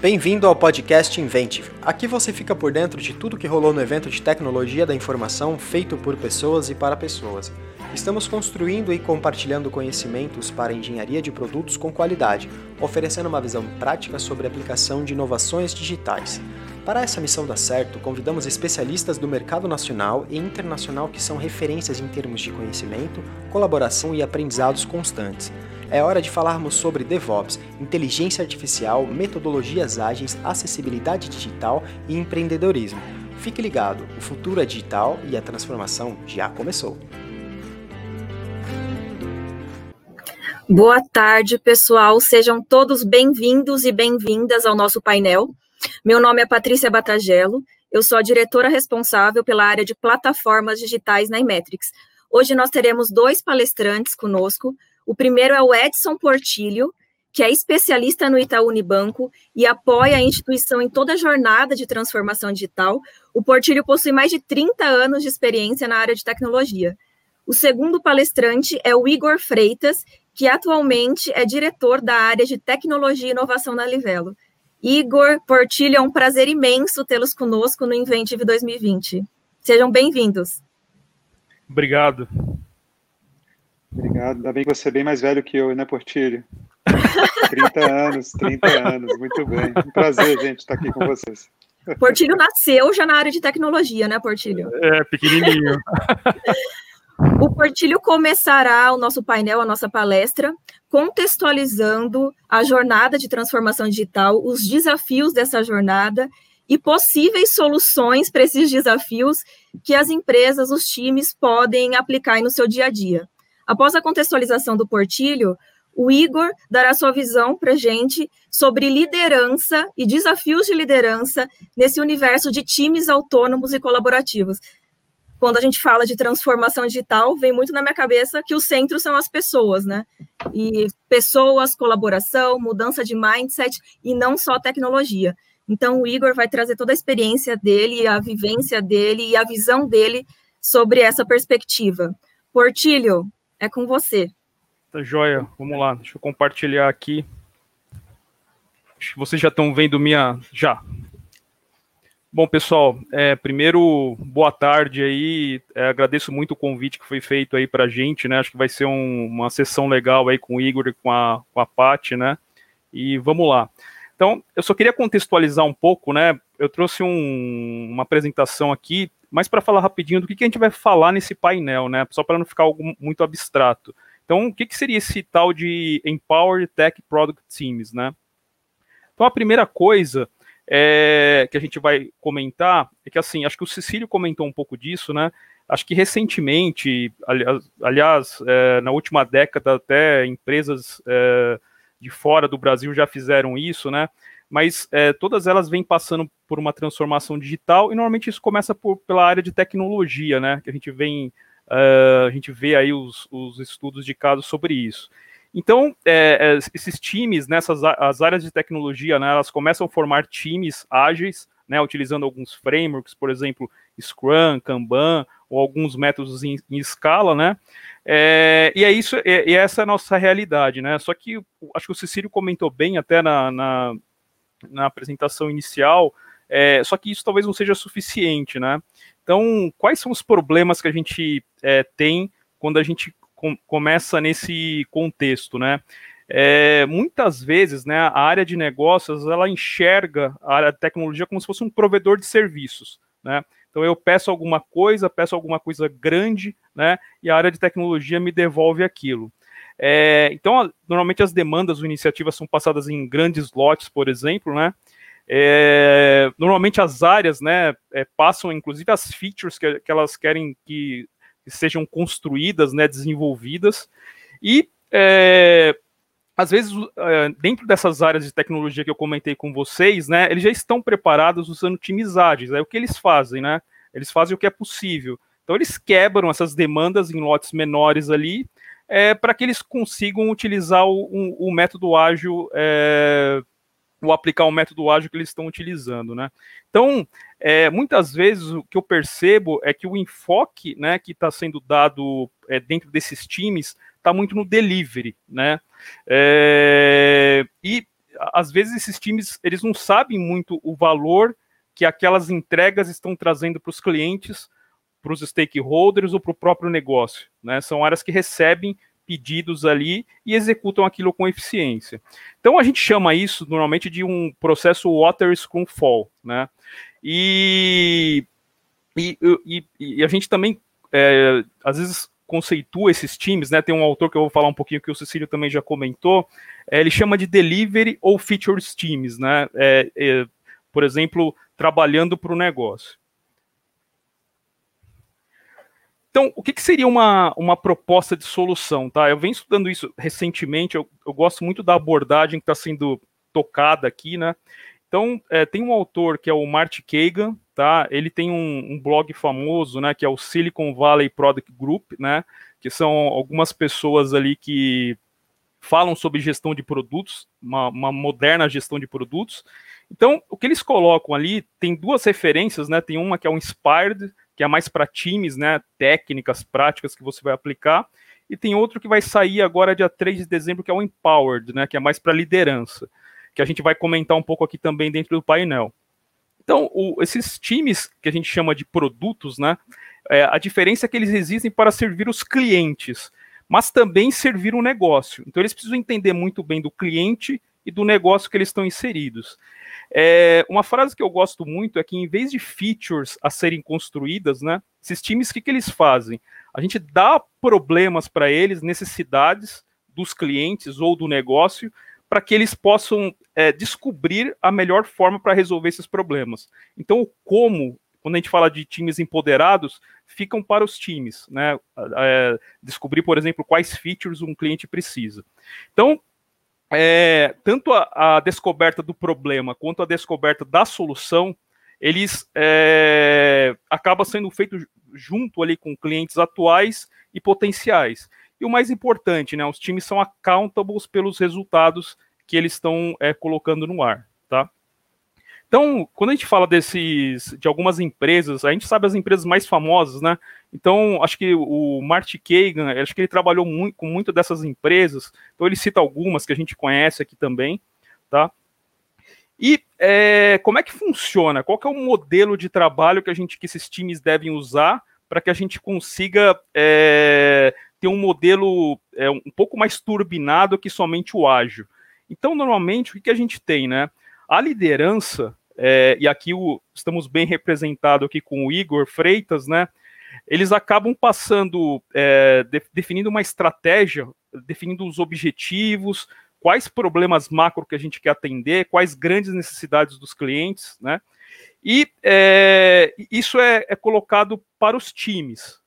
Bem-vindo ao podcast Inventive. Aqui você fica por dentro de tudo que rolou no evento de tecnologia da informação feito por pessoas e para pessoas. Estamos construindo e compartilhando conhecimentos para engenharia de produtos com qualidade, oferecendo uma visão prática sobre a aplicação de inovações digitais. Para essa missão dar certo, convidamos especialistas do mercado nacional e internacional que são referências em termos de conhecimento, colaboração e aprendizados constantes. É hora de falarmos sobre DevOps, inteligência artificial, metodologias ágeis, acessibilidade digital e empreendedorismo. Fique ligado, o futuro é digital e a transformação já começou. Boa tarde, pessoal. Sejam todos bem-vindos e bem-vindas ao nosso painel. Meu nome é Patrícia Batagello, eu sou a diretora responsável pela área de plataformas digitais na Imetrics. Hoje nós teremos dois palestrantes conosco. O primeiro é o Edson Portilho, que é especialista no Itaú Unibanco e apoia a instituição em toda a jornada de transformação digital. O Portilho possui mais de 30 anos de experiência na área de tecnologia. O segundo palestrante é o Igor Freitas, que atualmente é diretor da área de tecnologia e inovação na Livelo. Igor Portilho, é um prazer imenso tê-los conosco no Inventive 2020. Sejam bem-vindos. Obrigado. Obrigado. Ainda bem que você é bem mais velho que eu, né, Portilho? 30 anos, 30 anos, muito bem. Um prazer, gente, estar aqui com vocês. Portilho nasceu já na área de tecnologia, né, Portilho? É, pequenininho. O Portilho começará o nosso painel, a nossa palestra, contextualizando a jornada de transformação digital, os desafios dessa jornada e possíveis soluções para esses desafios que as empresas, os times podem aplicar no seu dia a dia. Após a contextualização do Portilho, o Igor dará sua visão para gente sobre liderança e desafios de liderança nesse universo de times autônomos e colaborativos. Quando a gente fala de transformação digital, vem muito na minha cabeça que o centro são as pessoas, né? E pessoas, colaboração, mudança de mindset e não só tecnologia. Então, o Igor vai trazer toda a experiência dele, a vivência dele e a visão dele sobre essa perspectiva. Portilho, é com você. Tá joia, vamos lá, deixa eu compartilhar aqui. Vocês já estão vendo minha. Já. Bom, pessoal, é, primeiro, boa tarde aí. É, agradeço muito o convite que foi feito aí para a gente, né? Acho que vai ser um, uma sessão legal aí com o Igor e com a, com a Paty, né? E vamos lá. Então, eu só queria contextualizar um pouco, né? Eu trouxe um, uma apresentação aqui mas para falar rapidinho do que, que a gente vai falar nesse painel, né? Só para não ficar algo muito abstrato. Então, o que, que seria esse tal de Empowered Tech Product Teams, né? Então, a primeira coisa é, que a gente vai comentar é que, assim, acho que o Cecílio comentou um pouco disso, né? Acho que recentemente, aliás, aliás é, na última década, até empresas é, de fora do Brasil já fizeram isso, né? Mas é, todas elas vêm passando por uma transformação digital e normalmente isso começa por, pela área de tecnologia, né? Que a gente vem, uh, a gente vê aí os, os, estudos de caso sobre isso. Então, é, é, esses times, nessas as áreas de tecnologia, né, elas começam a formar times ágeis, né, utilizando alguns frameworks, por exemplo, Scrum, Kanban, ou alguns métodos em, em escala, né? É, e é isso, e essa é a nossa realidade, né? Só que acho que o Cecílio comentou bem até na, na na apresentação inicial, é, só que isso talvez não seja suficiente, né? Então, quais são os problemas que a gente é, tem quando a gente com, começa nesse contexto, né? É, muitas vezes, né, a área de negócios, ela enxerga a área de tecnologia como se fosse um provedor de serviços, né? Então, eu peço alguma coisa, peço alguma coisa grande, né, e a área de tecnologia me devolve aquilo. É, então, normalmente as demandas ou iniciativas são passadas em grandes lotes, por exemplo, né? É, normalmente as áreas, né, é, passam inclusive as features que, que elas querem que, sejam construídas, né, desenvolvidas, e é, às vezes, é, dentro dessas áreas de tecnologia que eu comentei com vocês, né, eles já estão preparados usando times ágeis. Aí o que eles fazem, né? Eles fazem o que é possível. Então eles quebram essas demandas em lotes menores ali é, para que eles consigam utilizar o, o, o método ágil, é, ou aplicar o método ágil que eles estão utilizando, né? Então, é, muitas vezes o que eu percebo é que o enfoque, né, que está sendo dado é, dentro desses times está muito no delivery, né? É, e às vezes esses times eles não sabem muito o valor que aquelas entregas estão trazendo para os clientes, para os stakeholders ou para o próprio negócio. Né? São áreas que recebem pedidos ali e executam aquilo com eficiência. Então a gente chama isso normalmente de um processo water scrum fall, né? E, e, e, e a gente também é, às vezes conceitua esses times, né? Tem um autor que eu vou falar um pouquinho que o Cecílio também já comentou. É, ele chama de delivery ou features teams, né? É, é por exemplo, trabalhando para o negócio. Então, o que, que, seria uma, uma proposta de solução? Tá? Eu venho estudando isso recentemente, eu, eu gosto muito da abordagem que está sendo tocada aqui, né? Então, é, tem um autor que é o Marty Kagan, tá? Ele tem um, um, blog famoso, né? Que é o Silicon Valley Product Group, né? Que são algumas pessoas ali que falam sobre gestão de produtos, uma, uma moderna gestão de produtos. Então, o que eles colocam ali tem duas referências, né? Tem uma que é o Inspired, que é mais para times, né, técnicas, práticas que você vai aplicar, e tem outro que vai sair agora dia 3 de dezembro, que é o Empowered, né, que é mais para liderança, que a gente vai comentar um pouco aqui também dentro do painel. Então, o, esses times que a gente chama de produtos, né, é, a diferença é que eles existem para servir os clientes, mas também servir o negócio. Então, eles precisam entender muito bem do cliente e do negócio que eles estão inseridos. É, uma frase que eu gosto muito é que, em vez de features a serem construídas, né, esses times, o que, que eles fazem? A gente dá problemas para eles, necessidades dos clientes ou do negócio, para que eles possam é, descobrir a melhor forma para resolver esses problemas. Então, o como, quando a gente fala de times empoderados, ficam para os times, né? É, descobrir, por exemplo, quais features um cliente precisa. Então, é, tanto a, a, descoberta do problema quanto a descoberta da solução, eles é, acaba sendo feito junto ali com clientes atuais e potenciais. E o mais importante, né, os times são accountables pelos resultados que eles estão é, colocando no ar, tá? Então, quando a gente fala desses, de algumas empresas, a gente sabe as empresas mais famosas, né? Então, acho que o Marty Kagan, acho que ele trabalhou muito, com muitas dessas empresas, então ele cita algumas que a gente conhece aqui também, tá? E é, como é que funciona? Qual que é o modelo de trabalho que a gente, que esses times devem usar para que a gente consiga é, ter um modelo é, um pouco mais turbinado que somente o ágil? Então, normalmente, o que, que a gente tem, né? A liderança, é, e aqui o, estamos bem representados aqui com o Igor Freitas, né? Eles acabam passando, é, de, definindo uma estratégia, definindo os objetivos, quais problemas macro que a gente quer atender, quais grandes necessidades dos clientes, né? E é, isso é, é colocado para os times.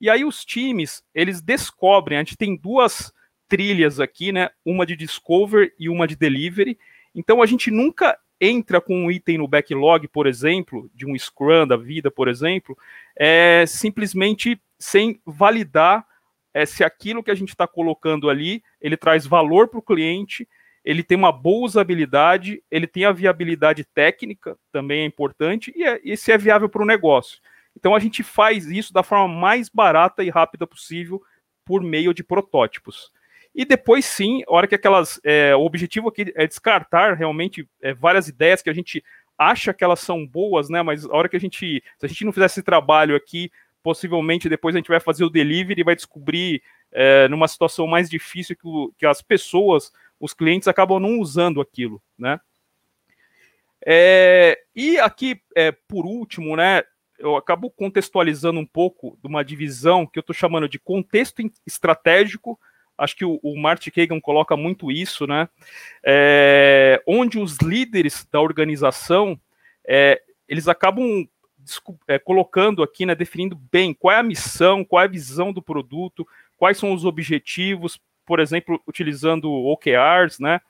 E aí os times, eles descobrem, a gente tem duas trilhas aqui, né? Uma de discover e uma de delivery. Então a gente nunca entra com um item no backlog, por exemplo, de um Scrum da vida, por exemplo, é simplesmente sem validar é, se aquilo que a gente está colocando ali, ele traz valor para o cliente, ele tem uma boa usabilidade, ele tem a viabilidade técnica, também é importante, e, é, e se é viável para o negócio. Então a gente faz isso da forma mais barata e rápida possível por meio de protótipos. E depois sim, a hora que aquelas. É, o objetivo aqui é descartar realmente é, várias ideias que a gente acha que elas são boas, né? Mas a hora que a gente. Se a gente não fizer esse trabalho aqui, possivelmente depois a gente vai fazer o delivery e vai descobrir é, numa situação mais difícil que, o, que as pessoas, os clientes, acabam não usando aquilo, né? É, e aqui, é, por último, né, eu acabo contextualizando um pouco de uma divisão que eu estou chamando de contexto estratégico acho que o, o Marty Kagan coloca muito isso, né? É, onde os líderes da organização é, eles acabam é, colocando aqui, né, definindo bem qual é a missão, qual é a visão do produto, quais são os objetivos, por exemplo, utilizando OKRs, né?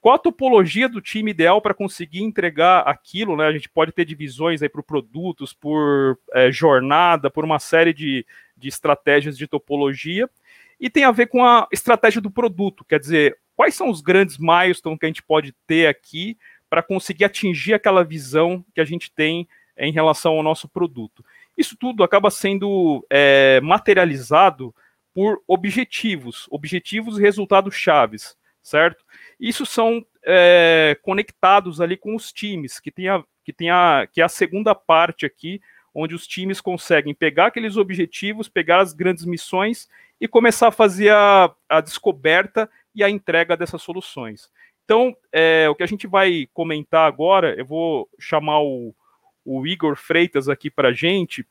Qual a topologia do time ideal para conseguir entregar aquilo, né? A gente pode ter divisões aí por produtos, por é, jornada, por uma série de, de estratégias de topologia e tem a ver com a estratégia do produto, quer dizer, quais são os grandes milestones que a gente pode ter aqui para conseguir atingir aquela visão que a gente tem em relação ao nosso produto. Isso tudo acaba sendo é, materializado por objetivos, objetivos e resultados chaves, certo? Isso são é, conectados ali com os times, que tem, a, que tem a, que é a segunda parte aqui, onde os times conseguem pegar aqueles objetivos, pegar as grandes missões e começar a fazer a, a descoberta e a entrega dessas soluções. Então, é, o que a gente vai comentar agora, eu vou chamar o, o Igor Freitas aqui para a gente,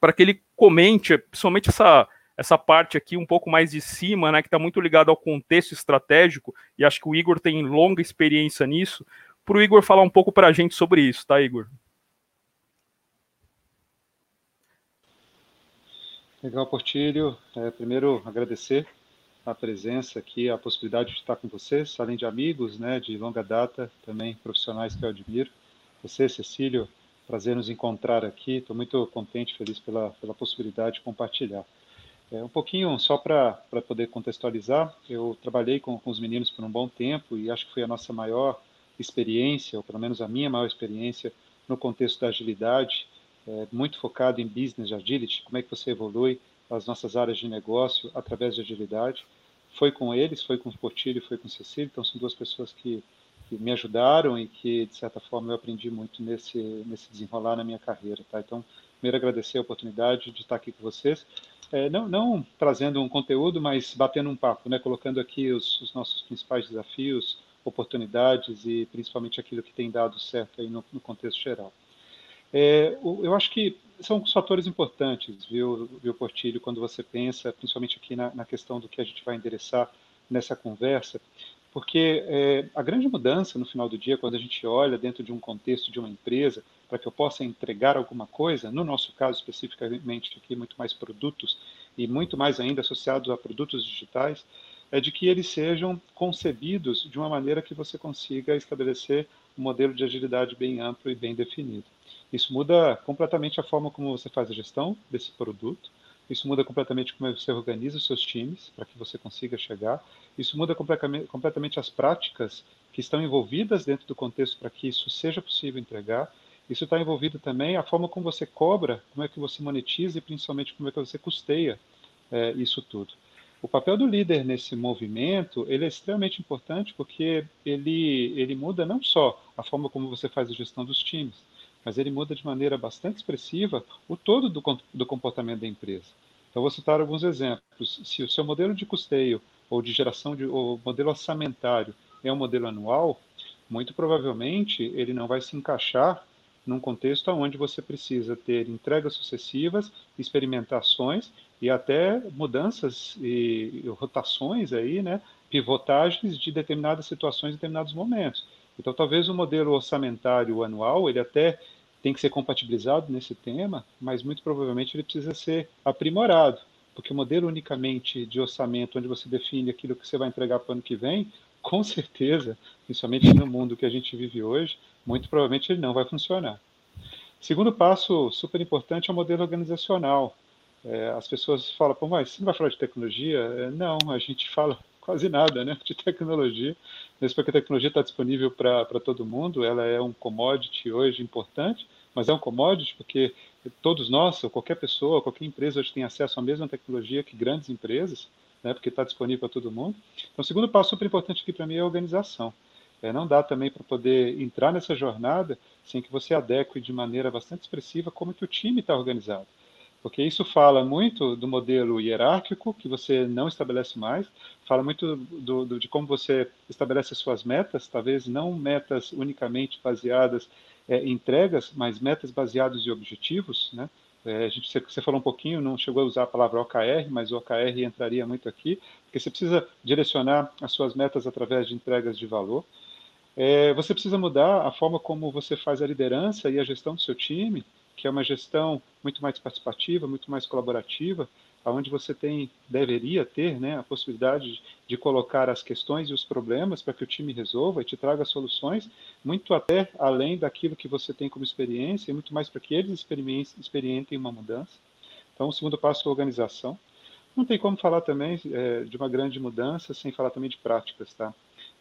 para que ele comente, principalmente essa, essa parte aqui um pouco mais de cima, né, que está muito ligado ao contexto estratégico, e acho que o Igor tem longa experiência nisso, para o Igor falar um pouco para a gente sobre isso, tá, Igor? Legal, Portilho. É, primeiro, agradecer a presença aqui, a possibilidade de estar com vocês, além de amigos, né, de longa data, também profissionais que eu admiro. Você, Cecílio, prazer nos encontrar aqui. Estou muito contente, feliz pela, pela possibilidade de compartilhar. É, um pouquinho só para poder contextualizar, eu trabalhei com, com os meninos por um bom tempo e acho que foi a nossa maior experiência, ou pelo menos a minha maior experiência, no contexto da agilidade, é, muito focado em business agility, como é que você evolui as nossas áreas de negócio através de agilidade. Foi com eles, foi com o Portilho, foi com o Cecílio, então são duas pessoas que, que, me ajudaram e que, de certa forma, eu aprendi muito nesse, nesse desenrolar na minha carreira. Tá? Então, primeiro agradecer a oportunidade de estar aqui com vocês, é, não, não, trazendo um conteúdo, mas batendo um papo, né? colocando aqui os, os nossos principais desafios, oportunidades e principalmente aquilo que tem dado certo aí no, no contexto geral. É, eu acho que são fatores importantes, viu, viu, Portilho, quando você pensa, principalmente aqui na, na questão do que a gente vai endereçar nessa conversa, porque é, a grande mudança no final do dia, quando a gente olha dentro de um contexto de uma empresa, para que eu possa entregar alguma coisa, no nosso caso especificamente aqui, muito mais produtos e muito mais ainda associados a produtos digitais, é de que eles sejam concebidos de uma maneira que você consiga estabelecer um modelo de agilidade bem amplo e bem definido. Isso muda completamente a forma como você faz a gestão desse produto, isso muda completamente como você organiza os seus times para que você consiga chegar, isso muda completamente, as práticas que estão envolvidas dentro do contexto para que isso seja possível entregar. Isso está envolvido também a forma como você cobra, como é que você monetiza e principalmente como é que você custeia é, isso tudo. O papel do líder nesse movimento ele é extremamente importante porque ele, ele muda não só a forma como você faz a gestão dos times, mas ele muda de maneira bastante expressiva o todo do, do comportamento da empresa. Então, vou citar alguns exemplos. Se o seu modelo de custeio ou de geração de ou modelo orçamentário é um modelo anual, muito provavelmente ele não vai se encaixar num contexto onde você precisa ter entregas sucessivas, experimentações e até mudanças e, rotações aí, né, pivotagens de determinadas situações, em determinados momentos. Então, talvez o modelo orçamentário anual ele até tem que ser compatibilizado nesse tema, mas muito provavelmente ele precisa ser aprimorado, porque o modelo unicamente de orçamento, onde você define aquilo que você vai entregar para o ano que vem, com certeza, principalmente no mundo que a gente vive hoje, muito provavelmente ele não vai funcionar. Segundo passo super importante é o modelo organizacional. É, as pessoas falam, pô, mas você não vai falar de tecnologia? É, não, a gente fala quase nada né, de tecnologia, mesmo porque a tecnologia está disponível para todo mundo, ela é um commodity hoje importante, mas é um commodity porque todos nós, ou qualquer pessoa, qualquer empresa hoje tem acesso à mesma tecnologia que grandes empresas, né, porque está disponível para todo mundo. Então, o segundo passo super importante aqui para mim é a organização. É, não dá também para poder entrar nessa jornada sem que você adeque de maneira bastante expressiva como que o time está organizado porque isso fala muito do modelo hierárquico, que você não estabelece mais, fala muito do, do, de como você estabelece as suas metas, talvez não metas unicamente baseadas é, em entregas, mas metas baseadas em objetivos, né? É, a gente, você falou um pouquinho, não chegou a usar a palavra OKR, mas o OKR entraria muito aqui, porque você precisa direcionar as suas metas através de entregas de valor. É, você precisa mudar a forma como você faz a liderança e a gestão do seu time, que é uma gestão muito mais participativa, muito mais colaborativa, aonde você tem deveria ter, né, a possibilidade de colocar as questões e os problemas para que o time resolva e te traga soluções, muito até além daquilo que você tem como experiência e muito mais para que eles experimentem uma mudança. Então, o segundo passo é a organização. Não tem como falar também é, de uma grande mudança sem falar também de práticas, tá?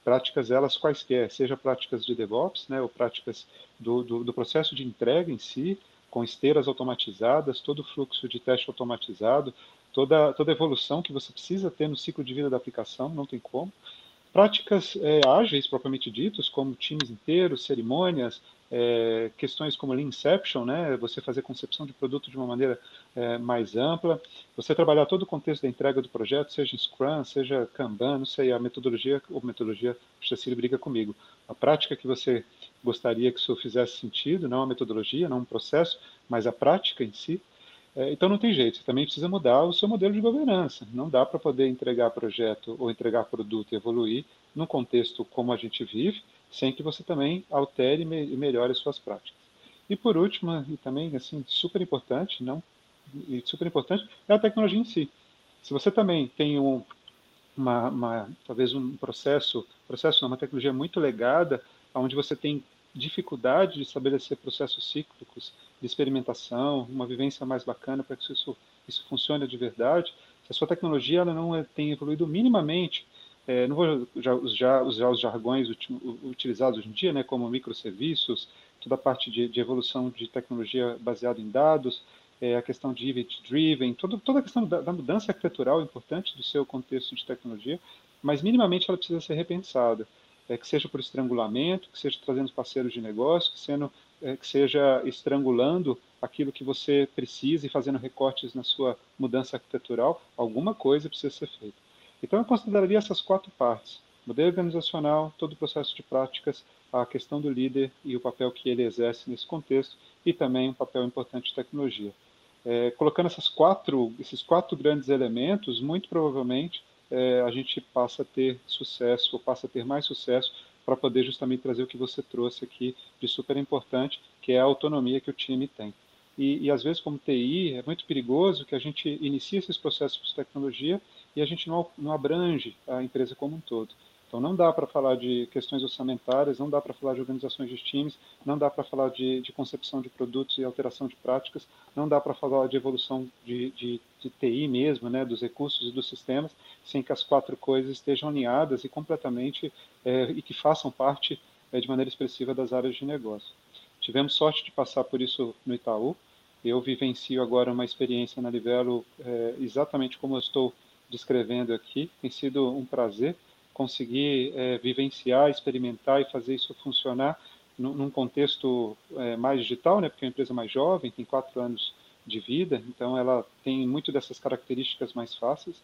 Práticas elas quaisquer, seja práticas de DevOps, né, ou práticas do, do, do processo de entrega em si, com esteiras automatizadas, todo o fluxo de teste automatizado, toda, toda a evolução que você precisa ter no ciclo de vida da aplicação, não tem como. Práticas é, ágeis, propriamente ditos, como times inteiros, cerimônias, é, questões como Lean Inception, né, você fazer concepção de produto de uma maneira é, mais ampla, você trabalhar todo o contexto da entrega do projeto, seja Scrum, seja Kanban, não sei, a metodologia, ou metodologia, o Cecília briga comigo, a prática que você gostaria que isso fizesse sentido, não a metodologia, não um processo, mas a prática em si, é, então não tem jeito, você também precisa mudar o seu modelo de governança. Não dá para poder entregar projeto ou entregar produto e evoluir num contexto como a gente vive, sem que você também altere e melhore as suas práticas. E por último, e também assim super importante, não super importante é a tecnologia em si. Se você também tem um, uma, uma, talvez um processo, processo não, uma tecnologia muito legada, onde você tem dificuldade de estabelecer processos cíclicos de experimentação, uma vivência mais bacana para que isso, isso funcione de verdade, se a sua tecnologia ela não é, tem evoluído minimamente, é, não vou já, já usar os jargões utilizados hoje em dia, né, como microserviços, toda a parte de, de evolução de tecnologia baseada em dados, é, a questão de event-driven, toda, a questão da, da mudança arquitetural importante do seu contexto de tecnologia, mas minimamente ela precisa ser repensada é, que seja por estrangulamento, que seja trazendo parceiros de negócio, que, sendo, é, que seja estrangulando aquilo que você precisa e fazendo recortes na sua mudança arquitetural, alguma coisa precisa ser feita. Então, eu consideraria essas quatro partes: modelo organizacional, todo o processo de práticas, a questão do líder e o papel que ele exerce nesse contexto, e também um papel importante de tecnologia. É, colocando essas quatro, esses quatro grandes elementos, muito provavelmente é, a gente passa a ter sucesso, ou passa a ter mais sucesso, para poder justamente trazer o que você trouxe aqui de super importante, que é a autonomia que o time tem. E, e às vezes, como TI, é muito perigoso que a gente inicie esses processos de tecnologia e a gente não, não abrange a empresa como um todo. Então não dá para falar de questões orçamentárias, não dá para falar de organizações de times, não dá para falar de, de, concepção de produtos e alteração de práticas, não dá para falar de evolução de, de, de, TI mesmo, né, dos recursos e dos sistemas, sem que as quatro coisas estejam alinhadas e completamente é, e que façam parte é, de maneira expressiva das áreas de negócio. Tivemos sorte de passar por isso no Itaú. Eu vivencio agora uma experiência na Livelo é, exatamente como eu estou descrevendo aqui. Tem sido um prazer conseguir é, vivenciar, experimentar e fazer isso funcionar num, num contexto é, mais digital, né? Porque é uma empresa mais jovem, tem quatro anos de vida, então ela tem muito dessas características mais fáceis.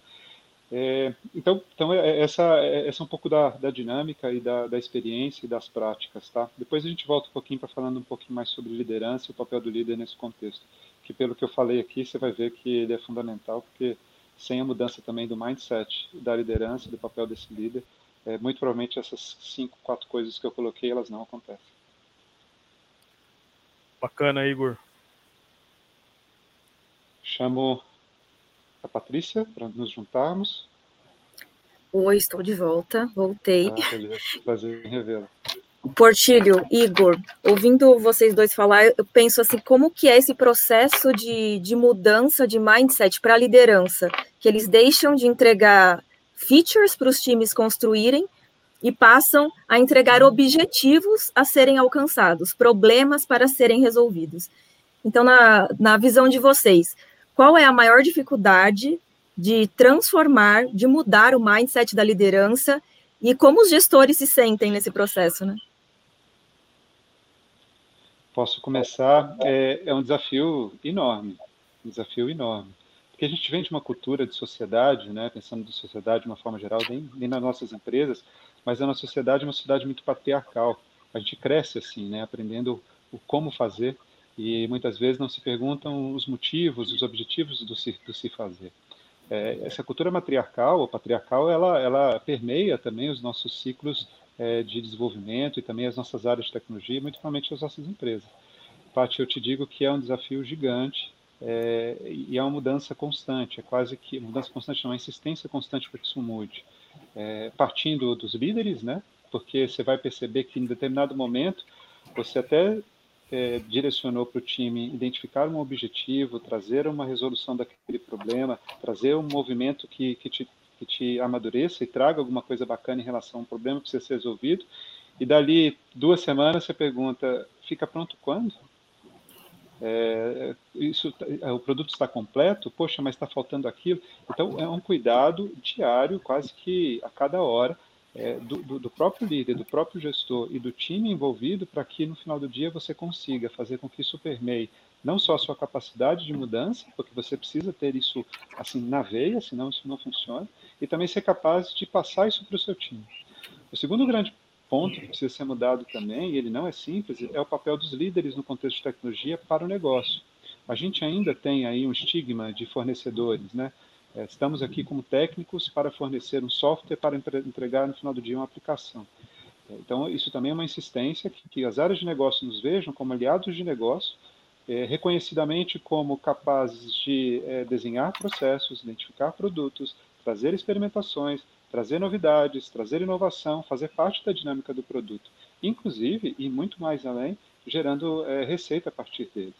É, então, então é, essa, é, essa é um pouco da, da dinâmica e da, da, experiência e das práticas, tá? Depois a gente volta um pouquinho para falando um pouquinho mais sobre liderança e o papel do líder nesse contexto, que pelo que eu falei aqui, você vai ver que ele é fundamental, porque sem a mudança também do mindset da liderança, do papel desse líder, é, muito provavelmente essas cinco, quatro coisas que eu coloquei, elas não acontecem. Bacana, Igor. Chamo a Patrícia para nos juntarmos. Oi, estou de volta, voltei. Ah, beleza. Prazer em revê-la. Portilho, Igor, ouvindo vocês dois falar, eu penso assim, como que é esse processo de, de mudança de mindset para a liderança? Que eles deixam de entregar features para os times construírem e passam a entregar objetivos a serem alcançados, problemas para serem resolvidos. Então, na, na visão de vocês, qual é a maior dificuldade de transformar, de mudar o mindset da liderança e como os gestores se sentem nesse processo, né? Posso começar. É, é um desafio enorme, um desafio enorme. Porque a gente vem de uma cultura de sociedade, né, pensando de sociedade de uma forma geral, nem, nem nas nossas empresas, mas a nossa sociedade é uma sociedade muito patriarcal. A gente cresce assim, né, aprendendo o como fazer e muitas vezes não se perguntam os motivos, os objetivos do se, do se fazer. É, essa cultura matriarcal ou patriarcal, ela, ela permeia também os nossos ciclos é, de desenvolvimento e também as nossas áreas de tecnologia, muito provavelmente as nossas empresas. Paty, eu te digo que é um desafio gigante é, e é uma mudança constante, é quase que mudança constante, não, uma insistência constante para que isso mude. É, partindo dos líderes, né? Porque você vai perceber que em determinado momento você até é, direcionou para o time identificar um objetivo, trazer uma resolução daquele problema, trazer um movimento que, que te que te amadureça e traga alguma coisa bacana em relação a um problema que precisa ser resolvido. E dali duas semanas você pergunta: fica pronto quando? É, isso, é, o produto está completo? Poxa, mas está faltando aquilo. Então é um cuidado diário, quase que a cada hora, é, do, do, do, próprio líder, do próprio gestor e do time envolvido para que no final do dia você consiga fazer com que isso permeie não só a sua capacidade de mudança, porque você precisa ter isso assim na veia, senão isso não funciona, e também ser capaz de passar isso para o seu time. O segundo grande ponto que precisa ser mudado também, e ele não é simples, é o papel dos líderes no contexto de tecnologia para o negócio. A gente ainda tem aí um estigma de fornecedores, né? É, estamos aqui como técnicos para fornecer um software para entregar no final do dia uma aplicação. Então, isso também é uma insistência que, que as áreas de negócio nos vejam como aliados de negócio, é, reconhecidamente como capazes de é, desenhar processos, identificar produtos, trazer experimentações, trazer novidades, trazer inovação, fazer parte da dinâmica do produto, inclusive, e muito mais além, gerando é, receita a partir deles.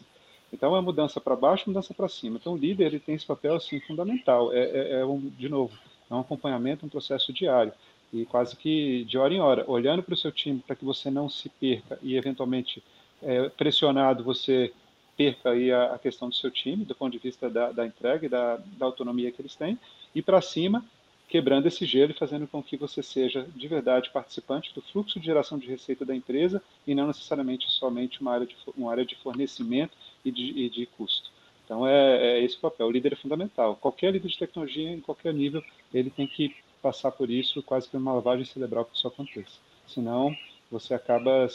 Então, é mudança para baixo, mudança para cima. Então, o líder ele tem esse papel assim fundamental. É, é, é, um, de novo, é um acompanhamento, um processo diário e quase que de hora em hora, olhando para o seu time para que você não se perca e eventualmente é, pressionado você perca aí a, a, questão do seu time, do ponto de vista da, da entrega e da, da autonomia que eles têm, e para cima quebrando esse gelo e fazendo com que você seja de verdade participante do fluxo de geração de receita da empresa e não necessariamente somente uma área de, uma área de fornecimento e de, e de custo. Então é, é, esse o papel. O líder é fundamental. Qualquer líder de tecnologia, em qualquer nível, ele tem que passar por isso, quase que uma lavagem cerebral que isso aconteça. Senão, você acaba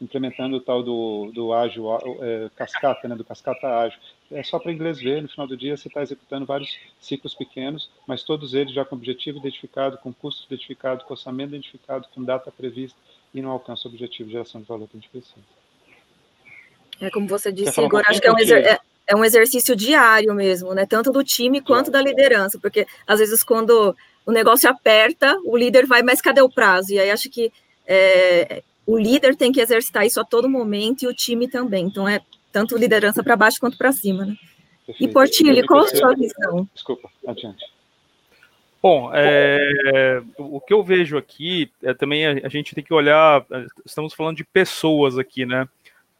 implementando o tal do, do ágil, é, cascata, né, do cascata ágil. É só para inglês ver, no final do dia você está executando vários ciclos pequenos, mas todos eles já com objetivo identificado, com custo identificado, com orçamento identificado, com data prevista e não alcança o objetivo de geração de valor que a gente precisa. É como você disse, Igor, um acho que é um, é, é um exercício diário mesmo, né? Tanto do time quanto da liderança, porque às vezes quando o negócio aperta, o líder vai, mas cadê o prazo? E aí acho que é, o líder tem que exercitar isso a todo momento e o time também. Então, é tanto liderança para baixo quanto para cima. Né? E Portilho, qual a sua visão? Desculpa, adiante. Bom, é, o que eu vejo aqui é também a, a, gente tem que olhar, estamos falando de pessoas aqui, né?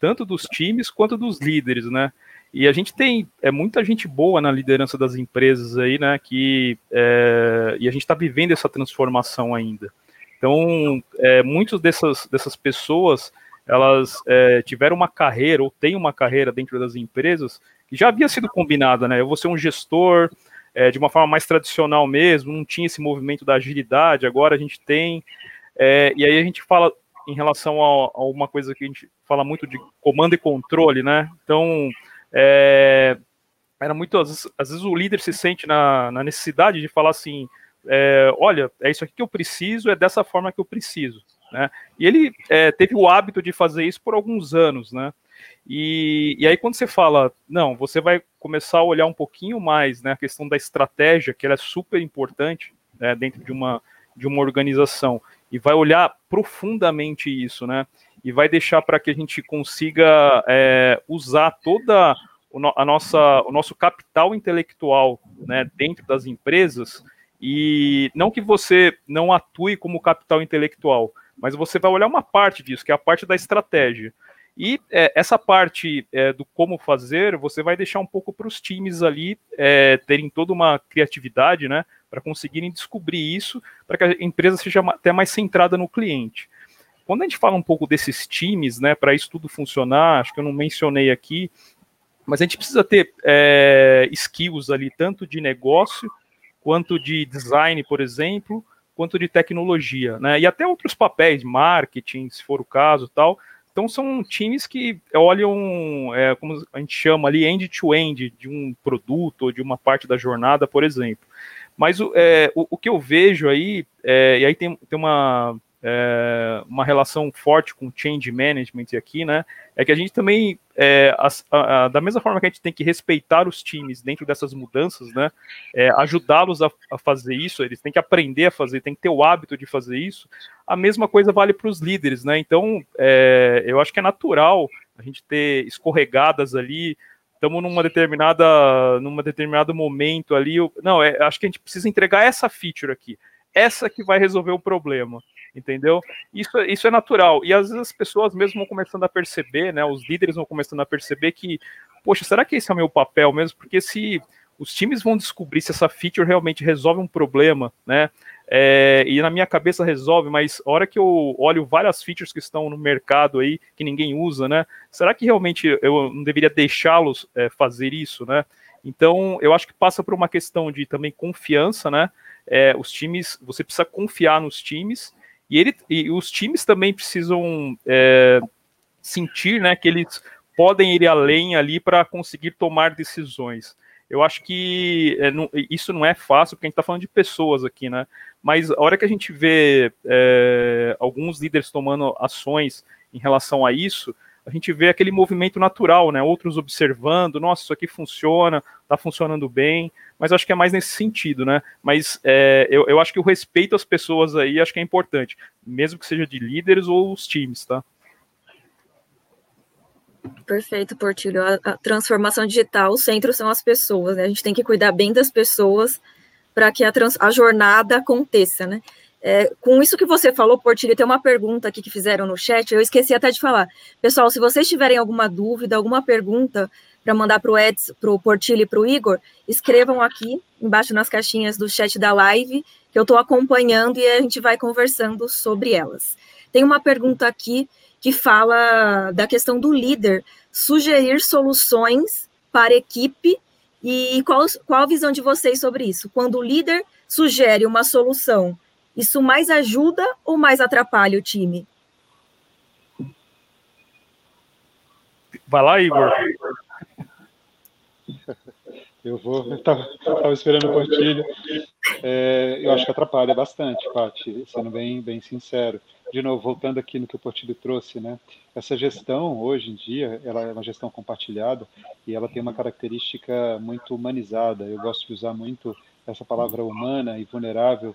Tanto dos times quanto dos líderes, né? E a gente tem é muita gente boa na liderança das empresas aí, né? Que é, e a gente está vivendo essa transformação ainda. Então, é, muitas dessas, dessas pessoas, elas é, tiveram uma carreira ou têm uma carreira dentro das empresas que já havia sido combinada, né? Eu vou ser um gestor é, de uma forma mais tradicional mesmo, não tinha esse movimento da agilidade, agora a gente tem. É, e aí a gente fala em relação a, a, uma coisa que a gente fala muito de comando e controle, né? Então, é, era muito, às vezes, às vezes, o líder se sente na, na necessidade de falar assim, é, olha, é isso aqui que eu preciso, é dessa forma que eu preciso. Né? E ele é, teve o hábito de fazer isso por alguns anos, né? E, e aí quando você fala, não, você vai começar a olhar um pouquinho mais, né, a questão da estratégia, que ela é super importante né, dentro de uma, de uma organização, e vai olhar profundamente isso, né? E vai deixar para que a gente consiga é, usar toda a nossa, o nosso capital intelectual né, dentro das empresas e não que você não atue como capital intelectual, mas você vai olhar uma parte disso, que é a parte da estratégia. E é, essa parte é, do como fazer, você vai deixar um pouco para os times ali é, terem toda uma criatividade, né, para conseguirem descobrir isso, para que a empresa seja até mais centrada no cliente. Quando a gente fala um pouco desses times, né, para isso tudo funcionar, acho que eu não mencionei aqui, mas a gente precisa ter é, skills ali, tanto de negócio quanto de design, por exemplo, quanto de tecnologia, né? E até outros papéis, marketing, se for o caso, tal. Então são times que olham, é, como a gente chama ali, end-to-end -end, de um produto ou de uma parte da jornada, por exemplo. Mas é, o, o, que eu vejo aí, é, e aí tem, tem uma é, uma relação forte com change management aqui, né? É que a gente também, é, a, a, da mesma forma que a gente tem que respeitar os times dentro dessas mudanças, né? É, ajudá-los a, a, fazer isso, eles têm que aprender a fazer, têm que ter o hábito de fazer isso. A mesma coisa vale para os líderes, né? Então, é, eu acho que é natural a gente ter escorregadas ali. Estamos numa determinada, numa determinado momento ali. Eu, não, é, acho que a gente precisa entregar essa feature aqui, essa que vai resolver o problema entendeu? Isso, isso é natural. E às vezes as pessoas mesmo vão começando a perceber, né? Os líderes vão começando a perceber que, poxa, será que esse é o meu papel mesmo? Porque se os times vão descobrir se essa feature realmente resolve um problema, né? é, e na minha cabeça resolve, mas a hora que eu olho várias features que estão no mercado aí, que ninguém usa, né? Será que realmente eu não deveria deixá-los é, fazer isso, né? Então, eu acho que passa por uma questão de também confiança, né? É, os times, você precisa confiar nos times, e, ele, e os times também precisam é, sentir, né, que eles podem ir além ali para conseguir tomar decisões. Eu acho que é, não, isso não é fácil, porque a gente está falando de pessoas aqui, né? Mas a hora que a gente vê é, alguns líderes tomando ações em relação a isso, a gente vê aquele movimento natural, né? Outros observando, nossa, isso aqui funciona, está funcionando bem, mas acho que é mais nesse sentido, né? Mas é, eu, eu acho que o respeito às pessoas aí acho que é importante, mesmo que seja de líderes ou os times, tá? Perfeito, Portilho. A, transformação digital, o centro são as pessoas, né? A gente tem que cuidar bem das pessoas para que a, trans, a, jornada aconteça, né? É, com isso que você falou, Portilho, tem uma pergunta aqui que fizeram no chat, eu esqueci até de falar. Pessoal, se vocês tiverem alguma dúvida, alguma pergunta para mandar para o Edson, para o Portilho e para o Igor, escrevam aqui embaixo nas caixinhas do chat da live, que eu estou acompanhando e a gente vai conversando sobre elas. Tem uma pergunta aqui que fala da questão do líder sugerir soluções para a equipe e qual, qual a visão de vocês sobre isso? Quando o líder sugere uma solução, isso mais ajuda ou mais atrapalha o time? Vai lá, Igor. Eu vou, estava esperando o Portilho. É, eu acho que atrapalha bastante, Paty, sendo bem, bem sincero de novo, voltando aqui no que o Portilho trouxe, né? Essa gestão, hoje em dia, ela é uma gestão compartilhada e ela tem uma característica muito humanizada. Eu gosto de usar muito essa palavra humana e vulnerável,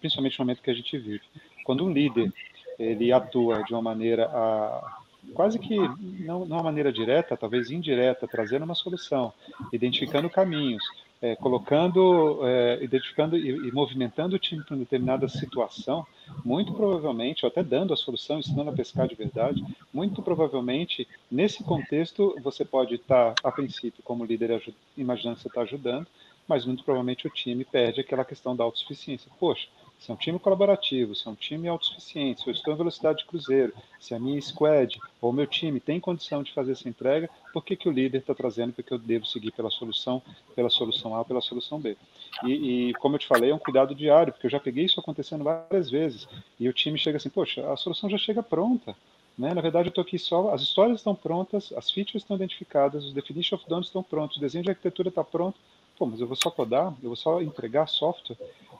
principalmente no momento que a gente vive. Quando um líder ele atua de uma maneira a, quase que não, não uma maneira direta, talvez indireta, trazendo uma solução, identificando caminhos, é, colocando, é, identificando e, e, movimentando o time para uma determinada situação, muito provavelmente, ou até dando a solução, ensinando a pescar de verdade, muito provavelmente, nesse contexto, você pode estar, a princípio, como líder, imaginando que você está ajudando, mas muito provavelmente o time perde aquela questão da autossuficiência. Poxa, se é um time colaborativo, se é um time autossuficiente, se eu estou em velocidade de cruzeiro, se a minha squad ou meu time tem condição de fazer essa entrega, por que, que o líder está trazendo porque eu devo seguir pela solução, pela solução A ou pela solução B? E, e, como eu te falei, é um cuidado diário, porque eu já peguei isso acontecendo várias vezes, e o time chega assim, poxa, a solução já chega pronta, né? Na verdade, eu estou aqui só, as histórias estão prontas, as features estão identificadas, os definition of done estão prontos, o desenho de arquitetura está pronto, pô, mas eu vou só codar, eu vou só entregar software.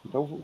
Então,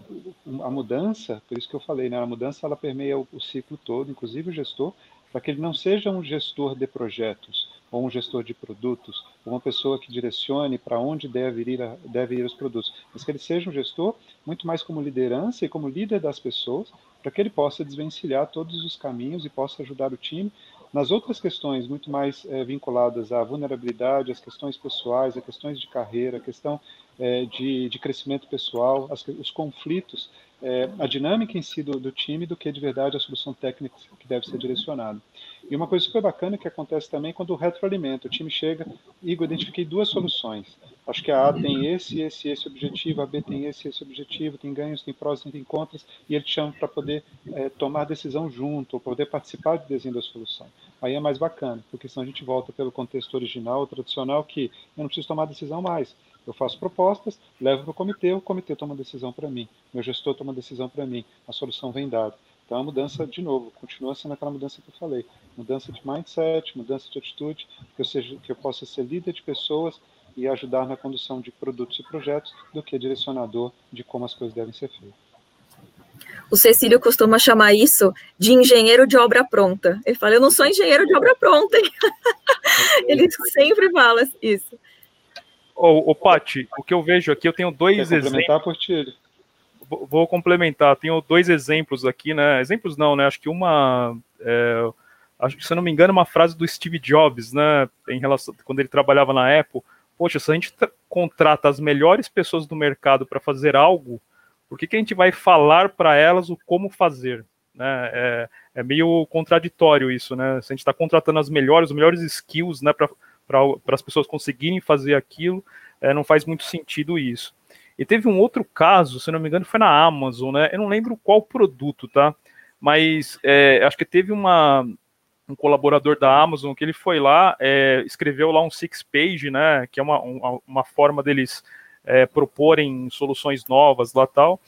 a mudança, por isso que eu falei, né, a mudança ela permeia o, o ciclo todo, inclusive o gestor, para que ele não seja um gestor de projetos, ou um gestor de produtos, ou uma pessoa que direcione para onde deve ir, a, deve ir os produtos, mas que ele seja um gestor muito mais como liderança e como líder das pessoas, para que ele possa desvencilhar todos os caminhos e possa ajudar o time nas outras questões, muito mais é, vinculadas à vulnerabilidade, às questões pessoais, às questões de carreira, a questão é, de, de, crescimento pessoal, as, os conflitos, é, a dinâmica em si do, do, time, do que de verdade a solução técnica que deve ser direcionada. E uma coisa super bacana que acontece também quando o retroalimenta, o time chega, Igor, identifiquei duas soluções. Acho que a A tem esse, esse, esse objetivo, a B tem esse, esse objetivo, tem ganhos, tem prós, tem contras, e ele te chama para poder é, tomar decisão junto, ou poder participar do desenho da solução. Aí é mais bacana, porque senão a gente volta pelo contexto original, tradicional, que eu não preciso tomar decisão mais. Eu faço propostas, levo para o comitê, o comitê toma decisão para mim, meu gestor toma decisão para mim, a solução vem dada. Então, a mudança, de novo, continua sendo aquela mudança que eu falei. Mudança de mindset, mudança de atitude, que eu, seja, que eu possa ser líder de pessoas e ajudar na condução de produtos e projetos do que direcionador de como as coisas devem ser feitas. O Cecílio costuma chamar isso de engenheiro de obra pronta. Ele fala, eu não sou engenheiro de obra pronta. Ele sempre fala isso. Ô, ô Pati, o que eu vejo aqui, eu tenho dois Quer exemplos. Por vou, vou complementar. Tenho dois exemplos aqui, né? Exemplos não, né? Acho que uma. É, acho que, se eu não me engano, uma frase do Steve Jobs, né? Em relação. Quando ele trabalhava na Apple. Poxa, se a gente contrata as melhores pessoas do mercado para fazer algo, por que, que a gente vai falar para elas o como fazer? Né? É, é, meio contraditório isso, né? Se a gente está contratando as melhores, os melhores skills, né, para as pessoas conseguirem fazer aquilo, é, não faz muito sentido isso. E teve um outro caso, se não me engano, foi na Amazon, né? Eu não lembro qual produto, tá? Mas é, acho que teve uma, um colaborador da Amazon que ele foi lá, é, escreveu lá um six page, né? Que é uma, uma, uma forma deles é, proporem soluções novas lá tal.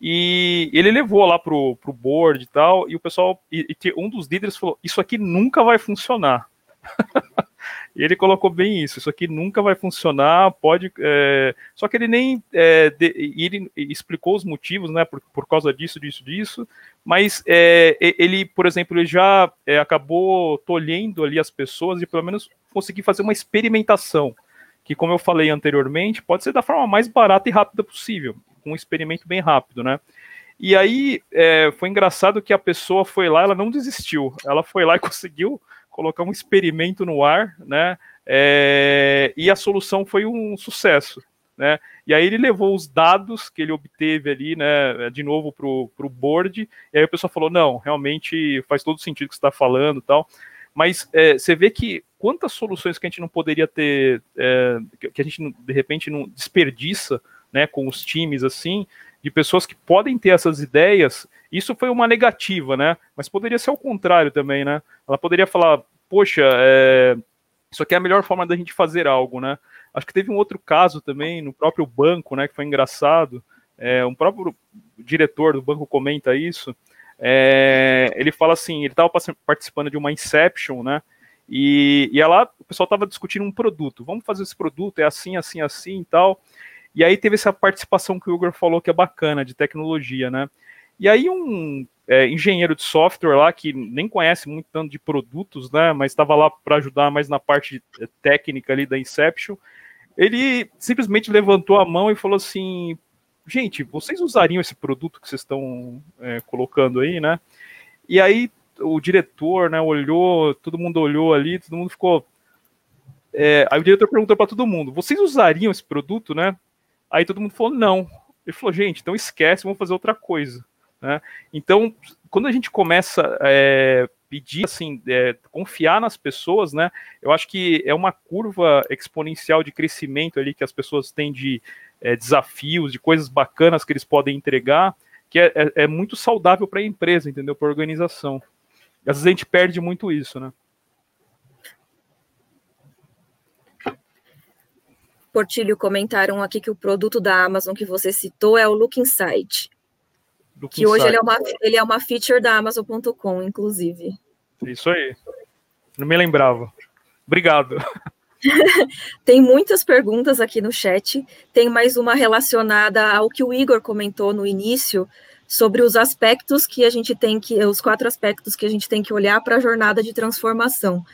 E ele levou lá pro, pro board e tal, e o pessoal, e, e um dos líderes falou: Isso aqui nunca vai funcionar. E ele colocou bem isso, isso aqui nunca vai funcionar, pode. É... Só que ele nem é, de... ele explicou os motivos, né? Por, por causa disso, disso, disso. Mas é, ele, por exemplo, ele já é, acabou tolhendo ali as pessoas e pelo menos conseguir fazer uma experimentação. Que, como eu falei anteriormente, pode ser da forma mais barata e rápida possível, com um experimento bem rápido, né? E aí é, foi engraçado que a pessoa foi lá, ela não desistiu, ela foi lá e conseguiu colocar um experimento no ar, né? É, e a solução foi um sucesso. Né? E aí ele levou os dados que ele obteve ali, né, de novo para o board, e aí o pessoal falou, não, realmente faz todo sentido que você está falando tal. Mas é, você vê que quantas soluções que a gente não poderia ter, é, que a gente de repente não desperdiça né, com os times assim, de pessoas que podem ter essas ideias, isso foi uma negativa, né? Mas poderia ser o contrário também, né? Ela poderia falar, poxa, é, isso aqui é a melhor forma da gente fazer algo, né? Acho que teve um outro caso também no próprio banco, né? Que foi engraçado. É, um próprio diretor do banco comenta isso. É, ele fala assim, ele estava participando de uma Inception, né? E, e lá o pessoal estava discutindo um produto. Vamos fazer esse produto, é assim, assim, assim e tal. E aí teve essa participação que o Igor falou que é bacana, de tecnologia, né? E aí um é, engenheiro de software lá, que nem conhece muito tanto de produtos, né? Mas estava lá para ajudar mais na parte é, técnica ali da Inception, ele simplesmente levantou a mão e falou assim: gente, vocês usariam esse produto que vocês estão é, colocando aí, né? E aí o diretor, né, olhou, todo mundo olhou ali, todo mundo ficou. É, aí o diretor perguntou para todo mundo: vocês usariam esse produto, né? Aí todo mundo falou, não. Ele falou, gente, então esquece, vamos fazer outra coisa. Né? Então, quando a gente começa é, pedir, assim, é, confiar nas pessoas, né? Eu acho que é uma curva exponencial de crescimento ali que as pessoas têm de é, desafios, de coisas bacanas que eles podem entregar, que é, é, é muito saudável para a empresa, entendeu? Para a organização. Às vezes a gente perde muito isso, né? Portilho comentaram aqui que o produto da Amazon que você citou é o Look Insight. Look que Insight. hoje ele é, uma, ele é uma feature da Amazon.com, inclusive. Isso aí. Não me lembrava. Obrigado. Tem muitas perguntas aqui no chat. Tem mais uma relacionada ao que o Igor comentou no início sobre os aspectos que a gente tem que, os quatro aspectos que a gente tem que olhar para a jornada de transformação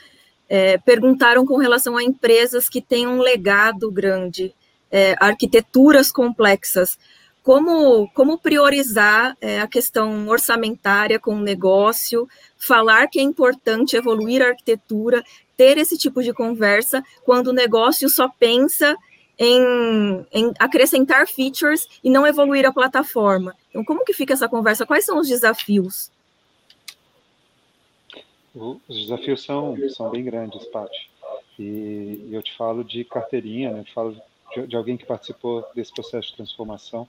é, perguntaram com relação a empresas que têm um legado grande, é, arquiteturas complexas. Como, como priorizar é, a questão orçamentária com o negócio, falar que é importante evoluir a arquitetura, ter esse tipo de conversa quando o negócio só pensa em, em, acrescentar features e não evoluir a plataforma. Então, como que fica essa conversa? Quais são os desafios? Os desafios são, são bem grandes, Paty. E, eu te falo de carteirinha, né? eu te falo de, de alguém que participou desse processo de transformação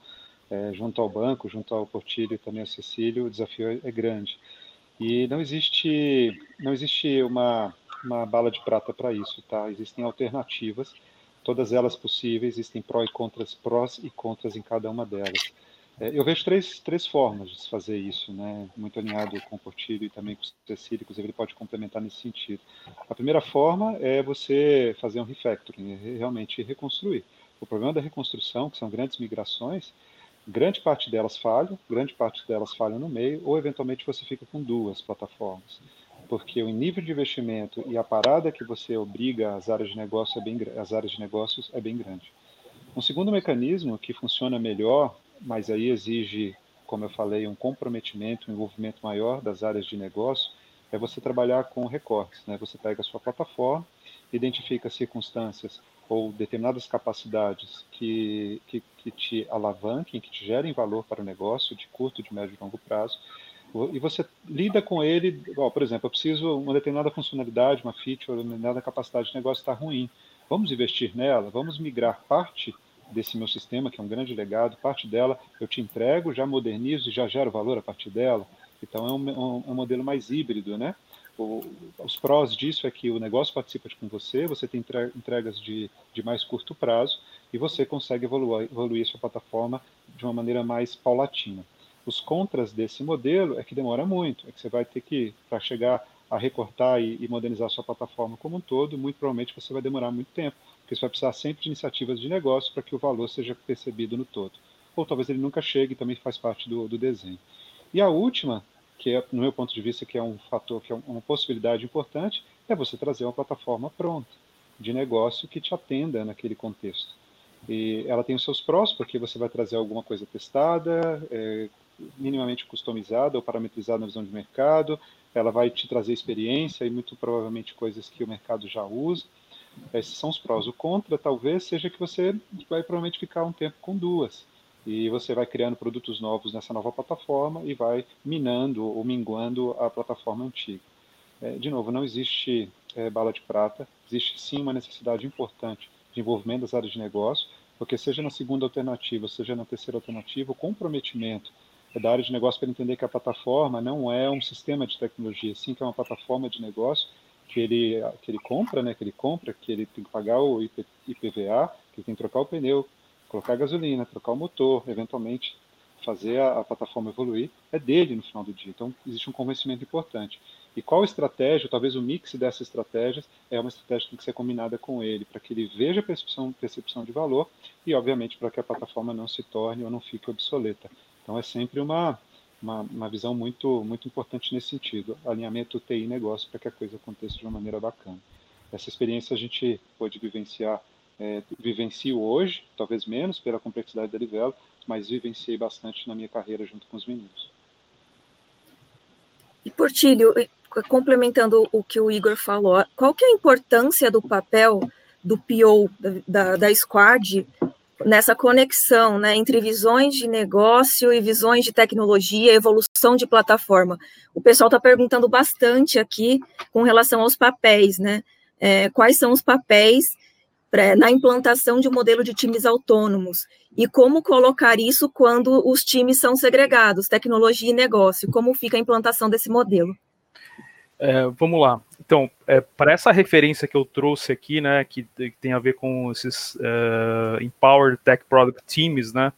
é, junto ao banco, junto ao Portilho e também ao Cecílio, o desafio é, é grande. E não existe, não existe uma, uma bala de prata para isso, tá? Existem alternativas, todas elas possíveis, existem pró e contras, prós e contras em cada uma delas. É, eu vejo três, três formas de se fazer isso, né? muito alinhado com o Portilho e também com o Cecílio, inclusive ele pode complementar nesse sentido. A primeira forma é você fazer um refactoring, é realmente reconstruir. O problema da reconstrução, que são grandes migrações, grande parte delas falham, grande parte delas falham no meio, ou eventualmente você fica com duas plataformas. Porque o nível de investimento e a parada que você obriga as áreas de negócio é bem, as áreas de negócios é bem grande. Um segundo mecanismo que funciona melhor mas aí exige, como eu falei, um comprometimento, um envolvimento maior das áreas de negócio, é você trabalhar com recortes. Né? Você pega a sua plataforma, identifica circunstâncias ou determinadas capacidades que, que, que te alavanquem, que te gerem valor para o negócio de curto, de médio e longo prazo, e você lida com ele, por exemplo, eu preciso uma determinada funcionalidade, uma feature, uma determinada capacidade de negócio está ruim. Vamos investir nela, vamos migrar parte desse meu sistema, que é um grande legado, parte dela eu te entrego, já modernizo e já gero valor a partir dela. Então é um, um, um modelo mais híbrido, né? O, os prós disso é que o negócio participa com você, você tem entregas de, de mais curto prazo e você consegue evoluir, evoluir sua plataforma de uma maneira mais paulatina. Os contras desse modelo é que demora muito, é que você vai ter que, para chegar a recortar e, e modernizar sua plataforma como um todo, muito provavelmente você vai demorar muito tempo, porque você vai precisar sempre de iniciativas de negócio para que o valor seja percebido no todo. Ou talvez ele nunca chegue, também faz parte do, do desenho. E a última que é, no meu ponto de vista, que é um fator, que é uma possibilidade importante, é você trazer uma plataforma pronta de negócio que te atenda naquele contexto. E ela tem os seus prós, porque você vai trazer alguma coisa testada, é, minimamente customizada ou parametrizada na visão de mercado, ela vai te trazer experiência e muito provavelmente coisas que o mercado já usa. Esses são os prós. O contra talvez seja que você vai provavelmente ficar um tempo com duas e você vai criando produtos novos nessa nova plataforma e vai minando ou minguando a plataforma antiga. É, de novo, não existe é, bala de prata, existe sim uma necessidade importante de envolvimento das áreas de negócio, porque seja na segunda alternativa, seja na terceira alternativa, o comprometimento da área de negócio para entender que a plataforma não é um sistema de tecnologia, sim que é uma plataforma de negócio que ele, que ele compra, né, que ele compra, que ele tem que pagar o IP, IPVA, que tem que trocar o pneu, colocar gasolina, trocar o motor, eventualmente fazer a, a, plataforma evoluir, é dele no final do dia. Então, existe um convencimento importante. E qual estratégia, talvez o mix dessas estratégias, é uma estratégia que tem que ser combinada com ele, para que ele veja a percepção, percepção de valor e, obviamente, para que a plataforma não se torne ou não fique obsoleta. Então, é sempre uma, uma, uma visão muito, muito importante nesse sentido, alinhamento TI negócio para que a coisa aconteça de uma maneira bacana. Essa experiência a gente pôde vivenciar é, vivencio hoje, talvez menos pela complexidade da Livelo, mas vivenciei bastante na minha carreira junto com os meninos. E Portilho, complementando o que o Igor falou, qual que é a importância do papel do PO, da, da Squad, nessa conexão né, entre visões de negócio e visões de tecnologia, evolução de plataforma? O pessoal está perguntando bastante aqui com relação aos papéis, né? É, quais são os papéis na implantação de um modelo de times autônomos e como colocar isso quando os times são segregados, tecnologia e negócio, como fica a implantação desse modelo? É, vamos lá. Então, é, para essa referência que eu trouxe aqui, né, que, que tem a ver com esses uh, Empowered Tech Product Teams, né,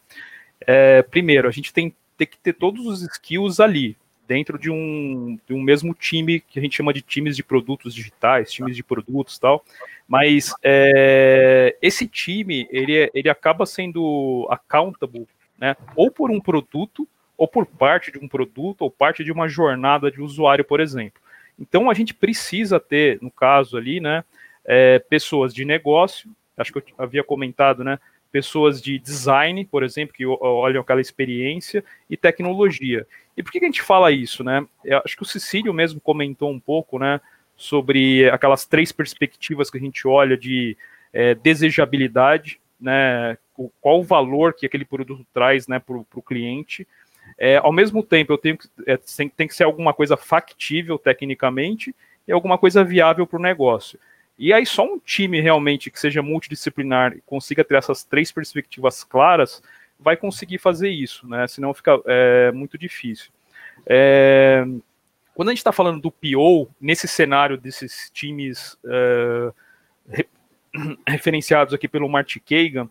é, primeiro, a gente tem, tem que ter todos os skills ali, dentro de um, de um mesmo time que a gente chama de times de produtos digitais, times de produtos tal. Mas é, esse time ele, ele acaba sendo accountable, né? Ou por um produto, ou por parte de um produto, ou parte de uma jornada de usuário, por exemplo. Então a gente precisa ter, no caso ali, né, é, pessoas de negócio. Acho que eu havia comentado, né? pessoas de design, por exemplo, que olham aquela experiência, e tecnologia. E por que a gente fala isso, né? Eu acho que o Cecílio mesmo comentou um pouco, né, sobre aquelas três perspectivas que a gente olha de é, desejabilidade, né, qual o valor que aquele produto traz, né, para o cliente. É, ao mesmo tempo, eu tenho que, é, tem, que ser alguma coisa factível tecnicamente e alguma coisa viável para o negócio. E aí só um time realmente que seja multidisciplinar e consiga ter essas três perspectivas claras vai conseguir fazer isso, né? Senão fica é, muito difícil. É, quando a gente está falando do PO, nesse cenário desses times é, re, referenciados aqui pelo Marty Kagan,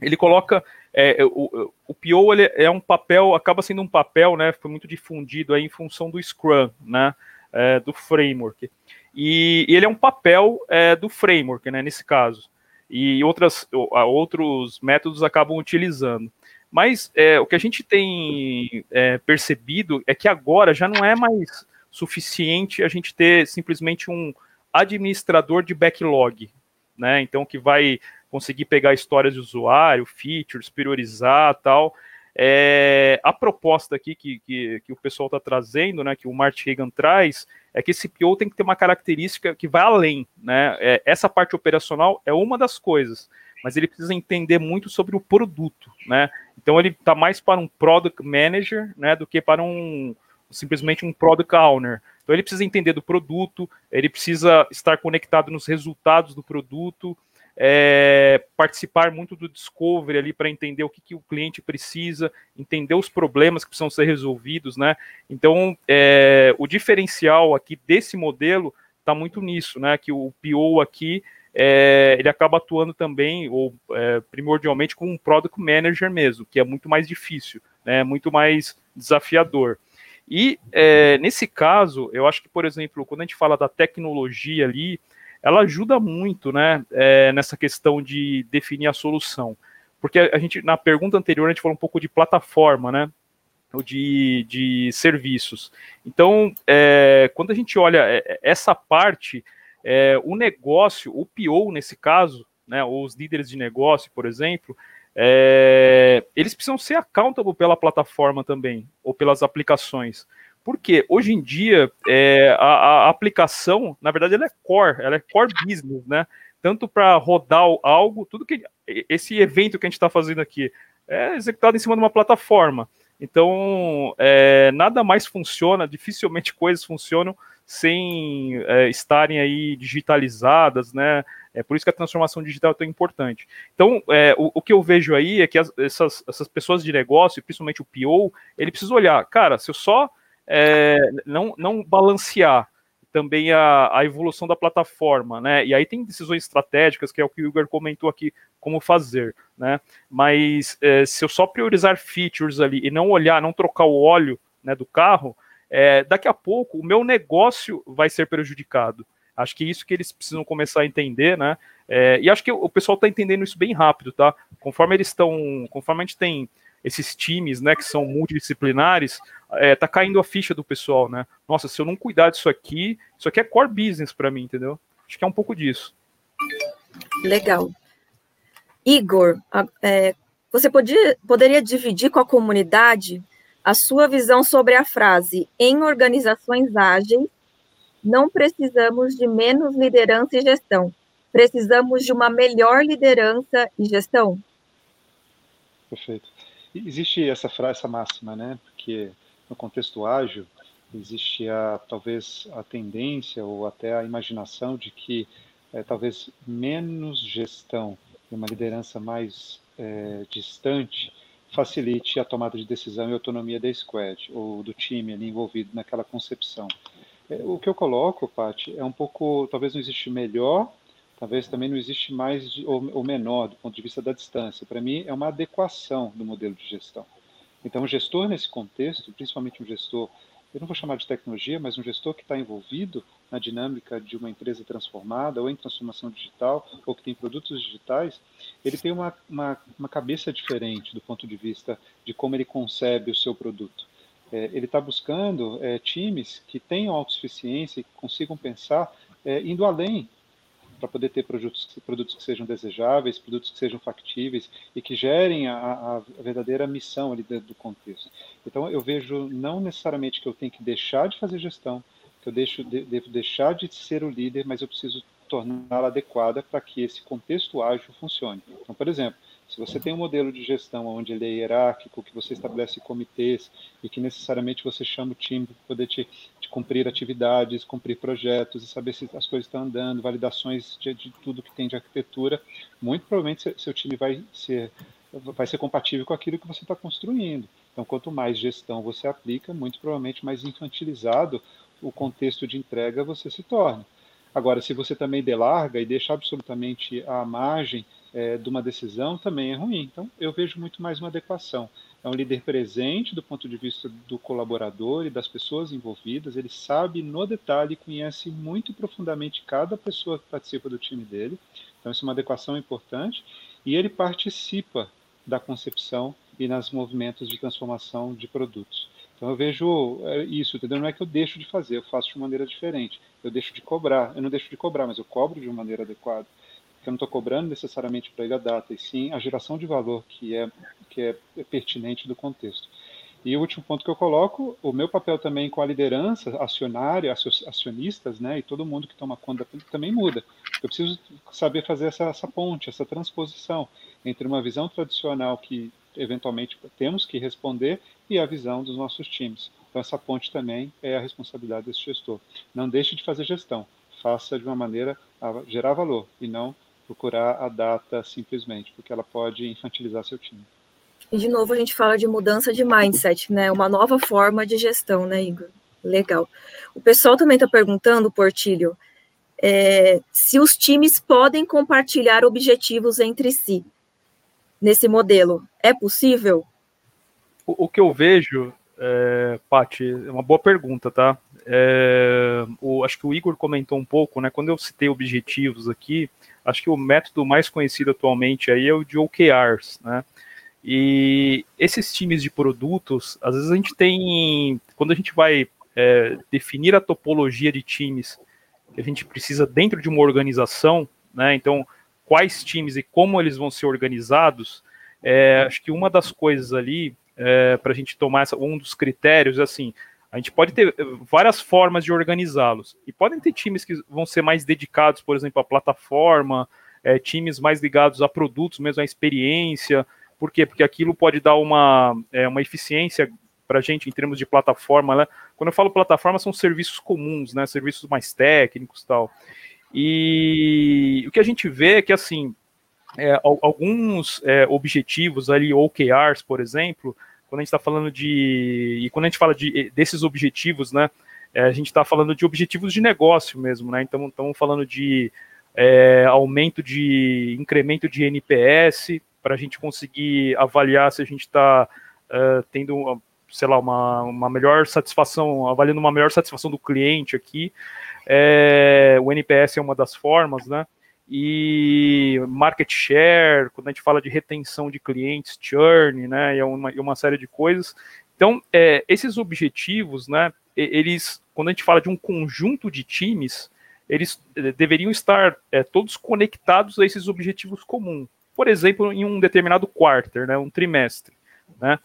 ele coloca é, o, o PO ele é um papel, acaba sendo um papel, né? Foi muito difundido aí em função do Scrum, né? É, do framework. E, ele é um papel é, do framework, né, nesse caso. E outras, outros métodos acabam utilizando. Mas é, o que a gente tem é, percebido é que agora já não é mais suficiente a gente ter simplesmente um administrador de backlog, né? Então que vai conseguir pegar histórias de usuário, features, priorizar tal. É, a proposta aqui que, que, que o pessoal está trazendo, né, que o Mart Hagan traz, é que esse PO tem que ter uma característica que vai além. Né? É, essa parte operacional é uma das coisas, mas ele precisa entender muito sobre o produto. Né? Então ele está mais para um product manager né, do que para um simplesmente um product owner. Então ele precisa entender do produto, ele precisa estar conectado nos resultados do produto, é, participar muito do discovery ali para entender o que, que, o cliente precisa, entender os problemas que precisam ser resolvidos, né? Então, é, o diferencial aqui desse modelo está muito nisso, né? Que o PO aqui é, ele acaba atuando também, ou é, primordialmente, como um product manager mesmo, que é muito mais difícil, né? Muito mais desafiador. E é, nesse caso, eu acho que, por exemplo, quando a gente fala da tecnologia ali, ela ajuda muito, né, é, nessa questão de definir a solução. Porque a gente, na pergunta anterior, a gente falou um pouco de plataforma, né, ou de, de serviços. Então, é, quando a gente olha é, essa parte, é, o negócio, o PO nesse caso, né, ou os líderes de negócio, por exemplo, eles precisam ser accountable pela plataforma também, ou pelas aplicações. Porque hoje em dia é, a, a, aplicação, na verdade, ela é core, ela é core business, né? Tanto para rodar algo, tudo que esse evento que a gente está fazendo aqui é executado em cima de uma plataforma. Então, é, nada mais funciona, dificilmente coisas funcionam sem é, estarem aí digitalizadas, né? É por isso que a transformação digital é tão importante. Então, é, o, o, que eu vejo aí é que as, essas, essas pessoas de negócio, principalmente o PO, ele precisa olhar, cara, se eu só é, não, não balancear também a, a, evolução da plataforma, né? E aí tem decisões estratégicas, que é o que o Igor comentou aqui, como fazer, né? Mas é, se eu só priorizar features ali e não olhar, não trocar o óleo né, do carro, é, daqui a pouco o meu negócio vai ser prejudicado. Acho que é isso que eles precisam começar a entender, né? É, e acho que o pessoal está entendendo isso bem rápido, tá? Conforme eles estão, conforme a gente tem esses times, né, que são multidisciplinares, é, tá caindo a ficha do pessoal, né? Nossa, se eu não cuidar disso aqui, isso aqui é core business para mim, entendeu? Acho que é um pouco disso. Legal. Igor, é, você podia, poderia dividir com a comunidade a sua visão sobre a frase em organizações ágeis, não precisamos de menos liderança e gestão, precisamos de uma melhor liderança e gestão? Perfeito. Existe essa frase, essa máxima, né? Porque no contexto ágil existe a talvez a tendência ou até a imaginação de que é, talvez menos gestão e uma liderança mais é, distante facilite a tomada de decisão e autonomia da squad ou do time ali envolvido naquela concepção. É, o que eu coloco, Paty, é um pouco, talvez não existe melhor talvez também não existe mais ou, menor do ponto de vista da distância. Para mim, é uma adequação do modelo de gestão. Então, o gestor nesse contexto, principalmente um gestor, eu não vou chamar de tecnologia, mas um gestor que está envolvido na dinâmica de uma empresa transformada ou em transformação digital ou que tem produtos digitais, ele tem uma, uma, uma cabeça diferente do ponto de vista de como ele concebe o seu produto. É, ele está buscando é, times que tenham autossuficiência e que consigam pensar é, indo além para poder ter produtos, produtos que sejam desejáveis, produtos que sejam factíveis e que gerem a, a verdadeira missão ali dentro do contexto. Então, eu vejo não necessariamente que eu tenho que deixar de fazer gestão, que eu deixo, de, devo deixar de ser o líder, mas eu preciso torná-la adequada para que esse contexto ágil funcione. Então, por exemplo, se você tem um modelo de gestão onde ele é hierárquico, que você estabelece comitês e que necessariamente você chama o time para poder te, te, cumprir atividades, cumprir projetos e saber se as coisas estão andando, validações de, de tudo que tem de arquitetura, muito provavelmente seu, time vai ser vai ser compatível com aquilo que você está construindo. Então, quanto mais gestão você aplica, muito provavelmente mais infantilizado o contexto de entrega você se torna. Agora, se você também delarga e deixa absolutamente a margem é, de uma decisão, também é ruim. Então, eu vejo muito mais uma adequação. É um líder presente do ponto de vista do colaborador e das pessoas envolvidas, ele sabe no detalhe, conhece muito profundamente cada pessoa que participa do time dele. Então, isso é uma adequação importante. E ele participa da concepção e nos movimentos de transformação de produtos. Então eu vejo é, isso, entendeu? Não é que eu deixo de fazer, eu faço de maneira diferente. Eu deixo de cobrar, eu não deixo de cobrar, mas eu cobro de uma maneira adequada. Porque eu não estou cobrando necessariamente para a data, e sim a geração de valor que é, que é pertinente do contexto. E o último ponto que eu coloco, o meu papel também com a liderança acionária, acionistas, né, e todo mundo que toma conta também muda. Eu preciso saber fazer essa, essa ponte, essa transposição entre uma visão tradicional que eventualmente temos que responder e a visão dos nossos times. Então, essa ponte também é a responsabilidade desse gestor. Não deixe de fazer gestão, faça de uma maneira a gerar valor e não procurar a data simplesmente, porque ela pode infantilizar seu time. E de novo a gente fala de mudança de mindset, né? Uma nova forma de gestão, né, Igor? Legal. O pessoal também está perguntando, Portilho, é, se os times podem compartilhar objetivos entre si nesse modelo. É possível? O, o que eu vejo, é, Paty, é uma boa pergunta, tá? É, o, acho que o Igor comentou um pouco, né? Quando eu citei objetivos aqui, acho que o método mais conhecido atualmente aí é o de OKRs, né? E esses times de produtos, às vezes a gente tem, quando a gente vai é, definir a topologia de times que a gente precisa dentro de uma organização, né? Então, quais times e como eles vão ser organizados, é, acho que uma das coisas ali é, para a gente tomar essa, um dos critérios é assim, a gente pode ter várias formas de organizá-los e podem ter times que vão ser mais dedicados, por exemplo, à plataforma, é, times mais ligados a produtos, mesmo à experiência. Por quê? Porque aquilo pode dar uma, é, uma eficiência para a gente em termos de plataforma. Né? Quando eu falo plataforma, são serviços comuns, né? serviços mais técnicos tal. E o que a gente vê é que, assim, é, alguns objetivos ali, OKRs, por exemplo, quando a gente está falando de. E quando a gente fala de, desses objetivos, né? É, a gente está falando de objetivos de negócio mesmo, né? Então, estamos falando de é, aumento de incremento de NPS para a gente conseguir avaliar se a gente está uh, tendo sei lá, uma, uma melhor satisfação, avaliando uma melhor satisfação do cliente aqui. É, o NPS é uma das formas, né? E market share, quando a gente fala de retenção de clientes, churn, né? E é uma, e uma série de coisas. Então, é, esses objetivos, né? Eles, quando a gente fala de um conjunto de times, eles é, deveriam estar é, todos conectados a esses objetivos comuns. Por exemplo, em um determinado quarter, né, um trimestre. Né?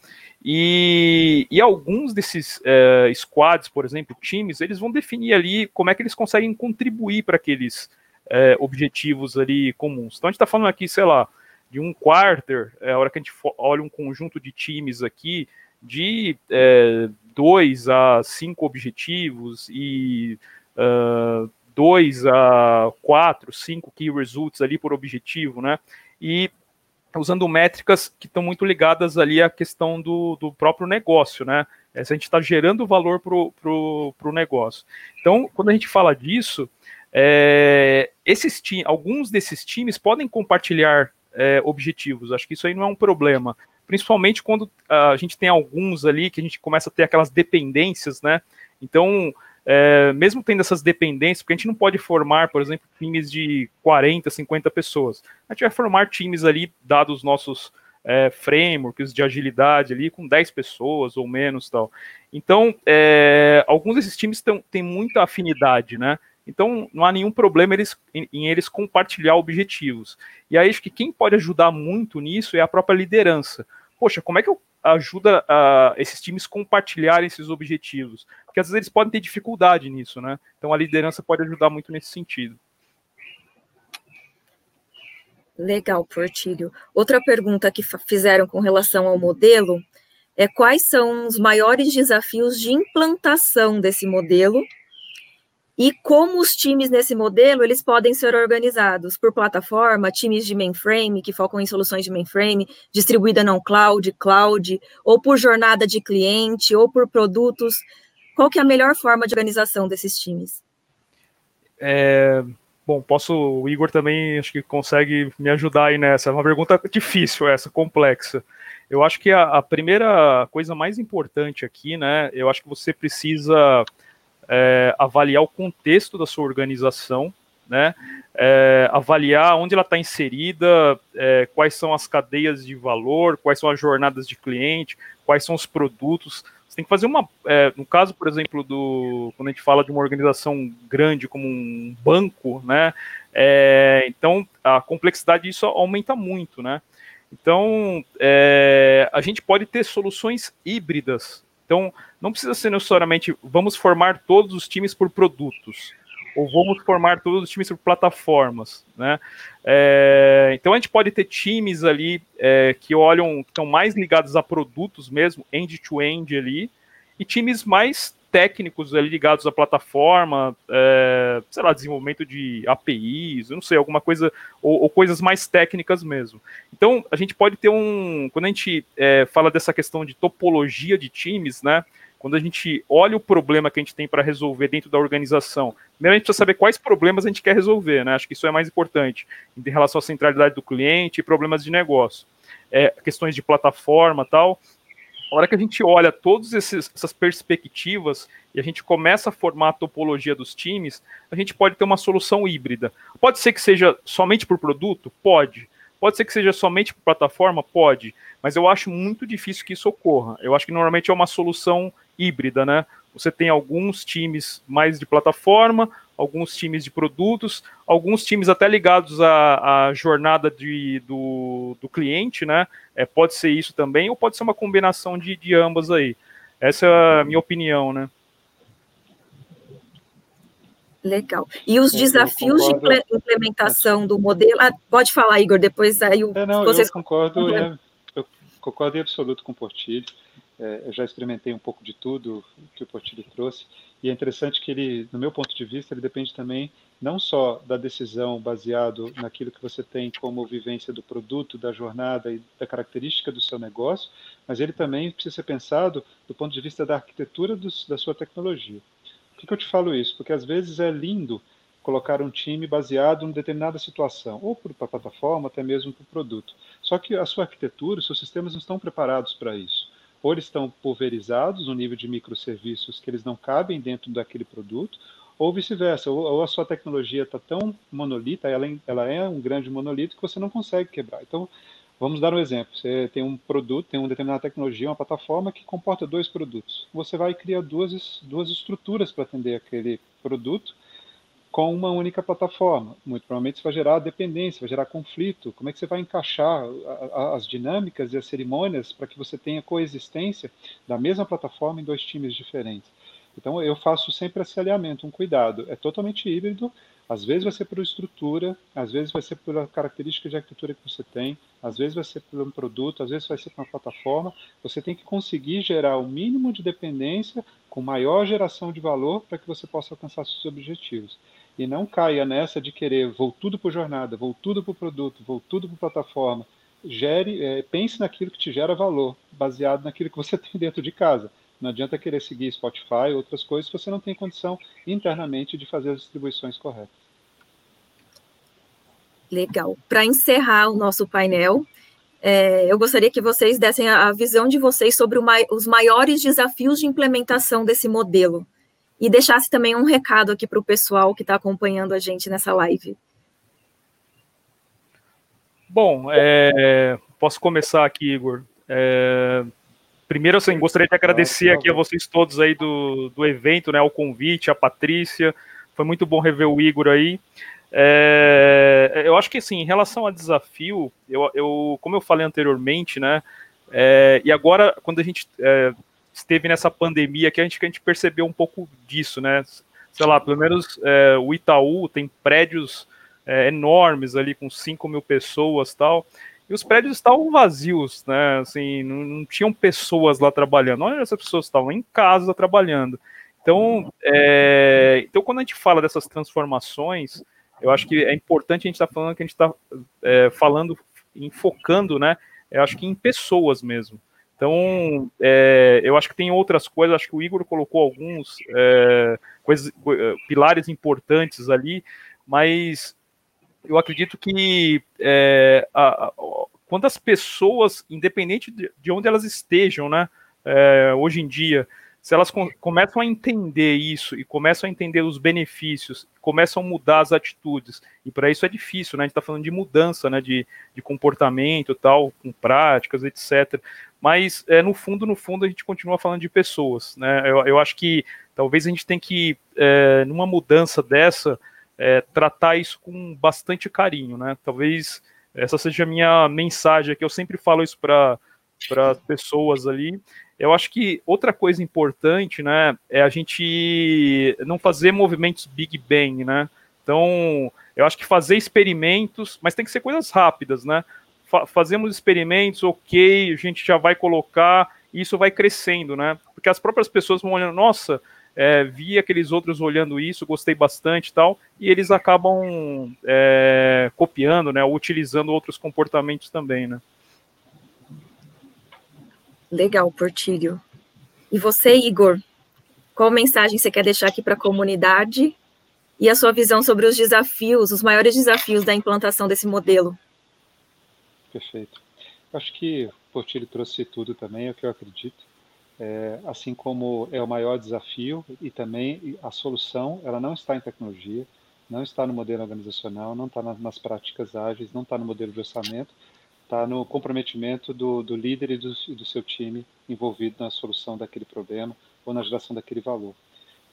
E, e alguns desses uh, squads, por exemplo, times, eles vão definir ali como é que eles conseguem contribuir para aqueles uh, objetivos ali comuns. Então a gente está falando aqui, sei lá, de um quarter, é a hora que a gente olha um conjunto de times aqui, de é, dois a cinco objetivos e uh, dois a quatro, cinco key results ali por objetivo, né? E usando métricas que estão muito ligadas ali à questão do, do próprio negócio, né? É, se a gente está gerando valor para o negócio. Então, quando a gente fala disso, é, esses alguns desses times podem compartilhar é, objetivos. Acho que isso aí não é um problema. Principalmente quando a gente tem alguns ali que a gente começa a ter aquelas dependências, né? Então, é, mesmo tendo essas dependências, porque a gente não pode formar, por exemplo, times de 40, 50 pessoas. A gente vai formar times ali, dados os nossos é, frameworks de agilidade ali, com 10 pessoas ou menos tal. Então, é, alguns desses times têm muita afinidade, né? Então, não há nenhum problema eles, em, em, eles compartilhar objetivos. E aí, acho que quem pode ajudar muito nisso é a própria liderança. Poxa, como é que eu ajuda a, esses times compartilharem esses objetivos. Porque às vezes eles podem ter dificuldade nisso, né? Então a liderança pode ajudar muito nesse sentido. Legal, Portilho. Outra pergunta que fizeram com relação ao modelo é quais são os maiores desafios de implantação desse modelo e como os times nesse modelo eles podem ser organizados por plataforma, times de mainframe que focam em soluções de mainframe, distribuída não cloud, cloud, ou por jornada de cliente, ou por produtos. Qual que é a melhor forma de organização desses times? É, bom, posso, o Igor também acho que consegue me ajudar aí nessa. É uma pergunta difícil essa, complexa. Eu acho que a, a primeira coisa mais importante aqui, né, eu acho que você precisa é, avaliar o contexto da sua organização, né? É, avaliar onde ela está inserida, é, quais são as cadeias de valor, quais são as jornadas de cliente, quais são os produtos. Você tem que fazer uma. É, no caso, por exemplo, do quando a gente fala de uma organização grande como um banco, né? É, então a complexidade disso aumenta muito, né? Então é, a gente pode ter soluções híbridas então, não precisa ser necessariamente vamos formar todos os times por produtos ou vamos formar todos os times por plataformas, né? É, então a gente pode ter times ali é, que olham, que estão mais ligados a produtos mesmo, end-to-end -end ali, e times mais técnicos ali ligados à plataforma, é, sei lá, desenvolvimento de APIs, não sei, alguma coisa, ou, ou, coisas mais técnicas mesmo. Então, a gente pode ter um. Quando a gente é, fala dessa questão de topologia de times, né? Quando a gente olha o problema que a gente tem para resolver dentro da organização, primeiro a gente precisa saber quais problemas a gente quer resolver, né? Acho que isso é mais importante em relação à centralidade do cliente e problemas de negócio. É, questões de plataforma tal a hora que a gente olha todas essas perspectivas e a gente começa a formar a topologia dos times, a gente pode ter uma solução híbrida. Pode ser que seja somente por produto? Pode. Pode ser que seja somente por plataforma? Pode. Mas eu acho muito difícil que isso ocorra. Eu acho que normalmente é uma solução híbrida, né? Você tem alguns times mais de plataforma, alguns times de produtos, alguns times até ligados à, à jornada de, do, do cliente, né? É, pode ser isso também, ou pode ser uma combinação de, de ambas aí. Essa é a minha opinião, né? Legal. E os desafios de implementação do modelo. Ah, pode falar, Igor, depois aí o, é, não, vocês. Eu concordo, é, eu concordo em absoluto com o Portilho. É, eu já experimentei um pouco de tudo que o Portilho trouxe. E é interessante que ele, no meu ponto de vista, ele depende também não só da decisão baseado naquilo que você tem como vivência do produto, da jornada e da característica do seu negócio, mas ele também precisa ser pensado do ponto de vista da arquitetura dos, da sua tecnologia. Por que, que eu te falo isso? Porque às vezes é lindo colocar um time baseado em determinada situação, ou para a plataforma, até mesmo para o produto. Só que a sua arquitetura, os seus sistemas não estão preparados para isso ou eles estão pulverizados no nível de microserviços que eles não cabem dentro daquele produto, ou vice-versa, ou, ou, a sua tecnologia está tão monolita, ela, ela é um grande monolito que você não consegue quebrar. Então, vamos dar um exemplo. Você tem um produto, tem uma determinada tecnologia, uma plataforma que comporta dois produtos. Você vai criar duas, duas estruturas para atender aquele produto, com uma única plataforma. Muito provavelmente isso vai gerar dependência, vai gerar conflito. Como é que você vai encaixar as dinâmicas e as cerimônias para que você tenha coexistência da mesma plataforma em dois times diferentes? Então eu faço sempre esse alinhamento, um cuidado. É totalmente híbrido, às vezes vai ser por estrutura, às vezes vai ser pela característica de arquitetura que você tem, às vezes vai ser por um produto, às vezes vai ser por uma plataforma. Você tem que conseguir gerar o mínimo de dependência com maior geração de valor para que você possa alcançar seus objetivos e não caia nessa de querer vou tudo por jornada, vou tudo por produto, vou tudo por plataforma. Gere, é, pense naquilo que te gera valor, baseado naquilo que você tem dentro de casa. Não adianta querer seguir Spotify, outras coisas, se você não tem condição internamente de fazer as distribuições corretas. Legal. Para encerrar o nosso painel, é, eu gostaria que vocês dessem a visão de vocês sobre os maiores desafios de implementação desse modelo e deixasse também um recado aqui para o pessoal que está acompanhando a gente nessa live. Bom, é, posso começar aqui, Igor. É, primeiro, assim, gostaria de agradecer aqui a vocês todos aí do, do evento, né, o convite, a Patrícia. Foi muito bom rever o Igor aí. É, eu acho que, assim, em relação a desafio, eu, eu como eu falei anteriormente, né, é, e agora, quando a gente é, esteve nessa pandemia que a gente, que a gente percebeu um pouco disso, né? Sei lá, pelo menos é, o Itaú tem prédios é, enormes ali com 5 mil pessoas tal. E os prédios estavam vazios, né? Assim, não, não tinham pessoas lá trabalhando. Olha, essas pessoas estavam em casa trabalhando. Então, é, então, quando a gente fala dessas transformações, eu acho que é importante a gente estar tá falando que a gente está é, falando, enfocando, né? Eu acho que em pessoas mesmo. Então, é, eu acho que tem outras coisas, acho que o Igor colocou alguns é, coisas, é, pilares importantes ali, mas eu acredito que é, a, a, quando as pessoas, independente de, de onde elas estejam, né, é, hoje em dia, se elas com, começam a entender isso e começam a entender os benefícios, começam a mudar as atitudes, e para isso é difícil, né? A gente está falando de mudança, né? De, de comportamento tal, com práticas, etc. Mas é, no fundo, no fundo, a gente continua falando de pessoas, né? Eu, eu acho que talvez a gente tem que, é, numa mudança dessa, é, tratar isso com bastante carinho, né? Talvez essa seja a minha mensagem, que eu sempre falo isso para para as pessoas ali. Eu acho que outra coisa importante, né, é a gente não fazer movimentos Big Bang, né? Então, eu acho que fazer experimentos, mas tem que ser coisas rápidas, né? Fa fazemos experimentos, ok, a gente já vai colocar, e isso vai crescendo, né? Porque as próprias pessoas vão olhando, nossa, é, vi aqueles outros olhando isso, gostei bastante e tal, e eles acabam é, copiando, né, utilizando outros comportamentos também, né. Legal, Portilho. E você, Igor, qual mensagem você quer deixar aqui para a comunidade e a sua visão sobre os desafios, os maiores desafios da implantação desse modelo? Perfeito. Acho que o Portilho trouxe tudo também, é o que eu acredito. É, assim como é o maior desafio e também a solução, ela não está em tecnologia, não está no modelo organizacional, não está nas práticas ágeis, não está no modelo de orçamento, está no comprometimento do, do líder e do, do, seu time envolvido na solução daquele problema ou na geração daquele valor.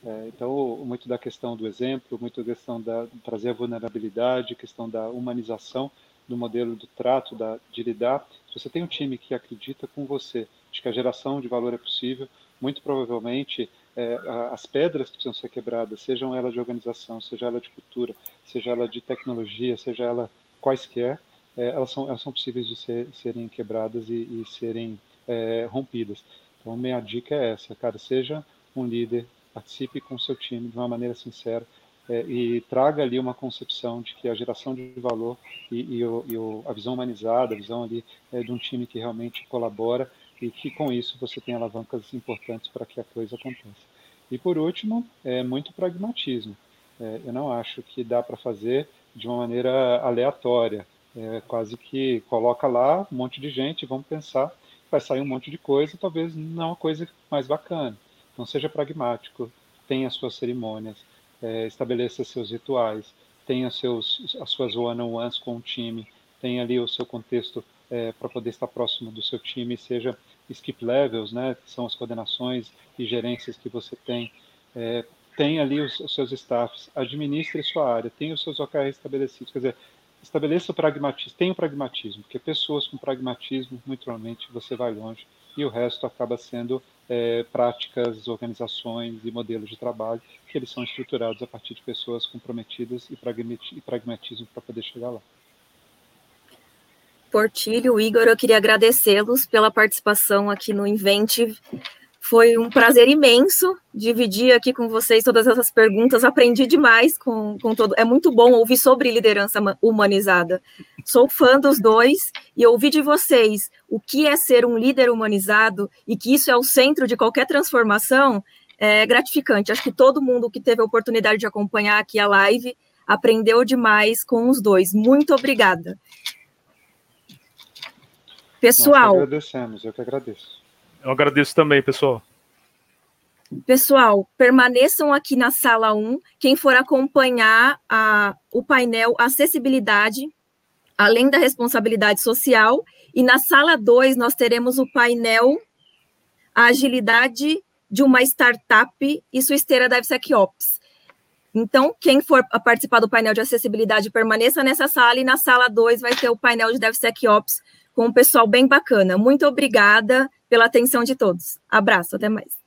É, então, muito da questão do exemplo, muito da questão da trazer a vulnerabilidade, questão da humanização do modelo do trato, da, de lidar. Se você tem um time que acredita com você de que a geração de valor é possível, muito provavelmente é, as pedras que precisam ser quebradas, sejam elas de organização, seja ela de cultura, seja ela de tecnologia, seja ela quaisquer, é, elas, são, elas são possíveis de ser, serem quebradas e, e serem é, rompidas. Então, minha dica é essa, cara, seja um líder, participe com seu time de uma maneira sincera, é, e traga ali uma concepção de que a geração de valor e, e, o, e o, a visão humanizada, a visão ali é, de um time que realmente colabora e que com isso você tem alavancas importantes para que a coisa aconteça. E por último, é muito pragmatismo. É, eu não acho que dá para fazer de uma maneira aleatória, é, quase que coloca lá um monte de gente, vamos pensar, vai sair um monte de coisa, talvez não uma coisa mais bacana. Então seja pragmático, tenha suas cerimônias, é, estabeleça seus rituais, tenha seus, as suas one-on-ones com o time, tenha ali o seu contexto é, para poder estar próximo do seu time, seja skip levels, né, que são as coordenações e gerências que você tem, é, tenha ali os, os, seus staffs, administre sua área, tenha os seus OKRs estabelecidos, quer dizer, estabeleça o pragmatismo, tenha o pragmatismo, porque pessoas com pragmatismo, muito provavelmente, você vai longe, e o resto acaba sendo é, práticas, organizações e modelos de trabalho que eles são estruturados a partir de pessoas comprometidas e pragmatismo para poder chegar lá. Portilho, Igor, eu queria agradecê-los pela participação aqui no Inventive. Foi um prazer imenso dividir aqui com vocês todas essas perguntas. Aprendi demais com, com todo. É muito bom ouvir sobre liderança humanizada. Sou fã dos dois e ouvir de vocês o que é ser um líder humanizado e que isso é o centro de qualquer transformação é gratificante. Acho que todo mundo que teve a oportunidade de acompanhar aqui a live aprendeu demais com os dois. Muito obrigada. Pessoal. Nós agradecemos, eu que agradeço. Eu agradeço também, pessoal. Pessoal, permaneçam aqui na sala 1. Quem for acompanhar a, o painel Acessibilidade, além da responsabilidade social. E na sala 2, nós teremos o painel A Agilidade de uma Startup e sua esteira DevSecOps. Então, quem for participar do painel de acessibilidade, permaneça nessa sala. E na sala 2 vai ter o painel de DevSecOps com um pessoal bem bacana. Muito obrigada pela atenção de todos. Abraço, até mais.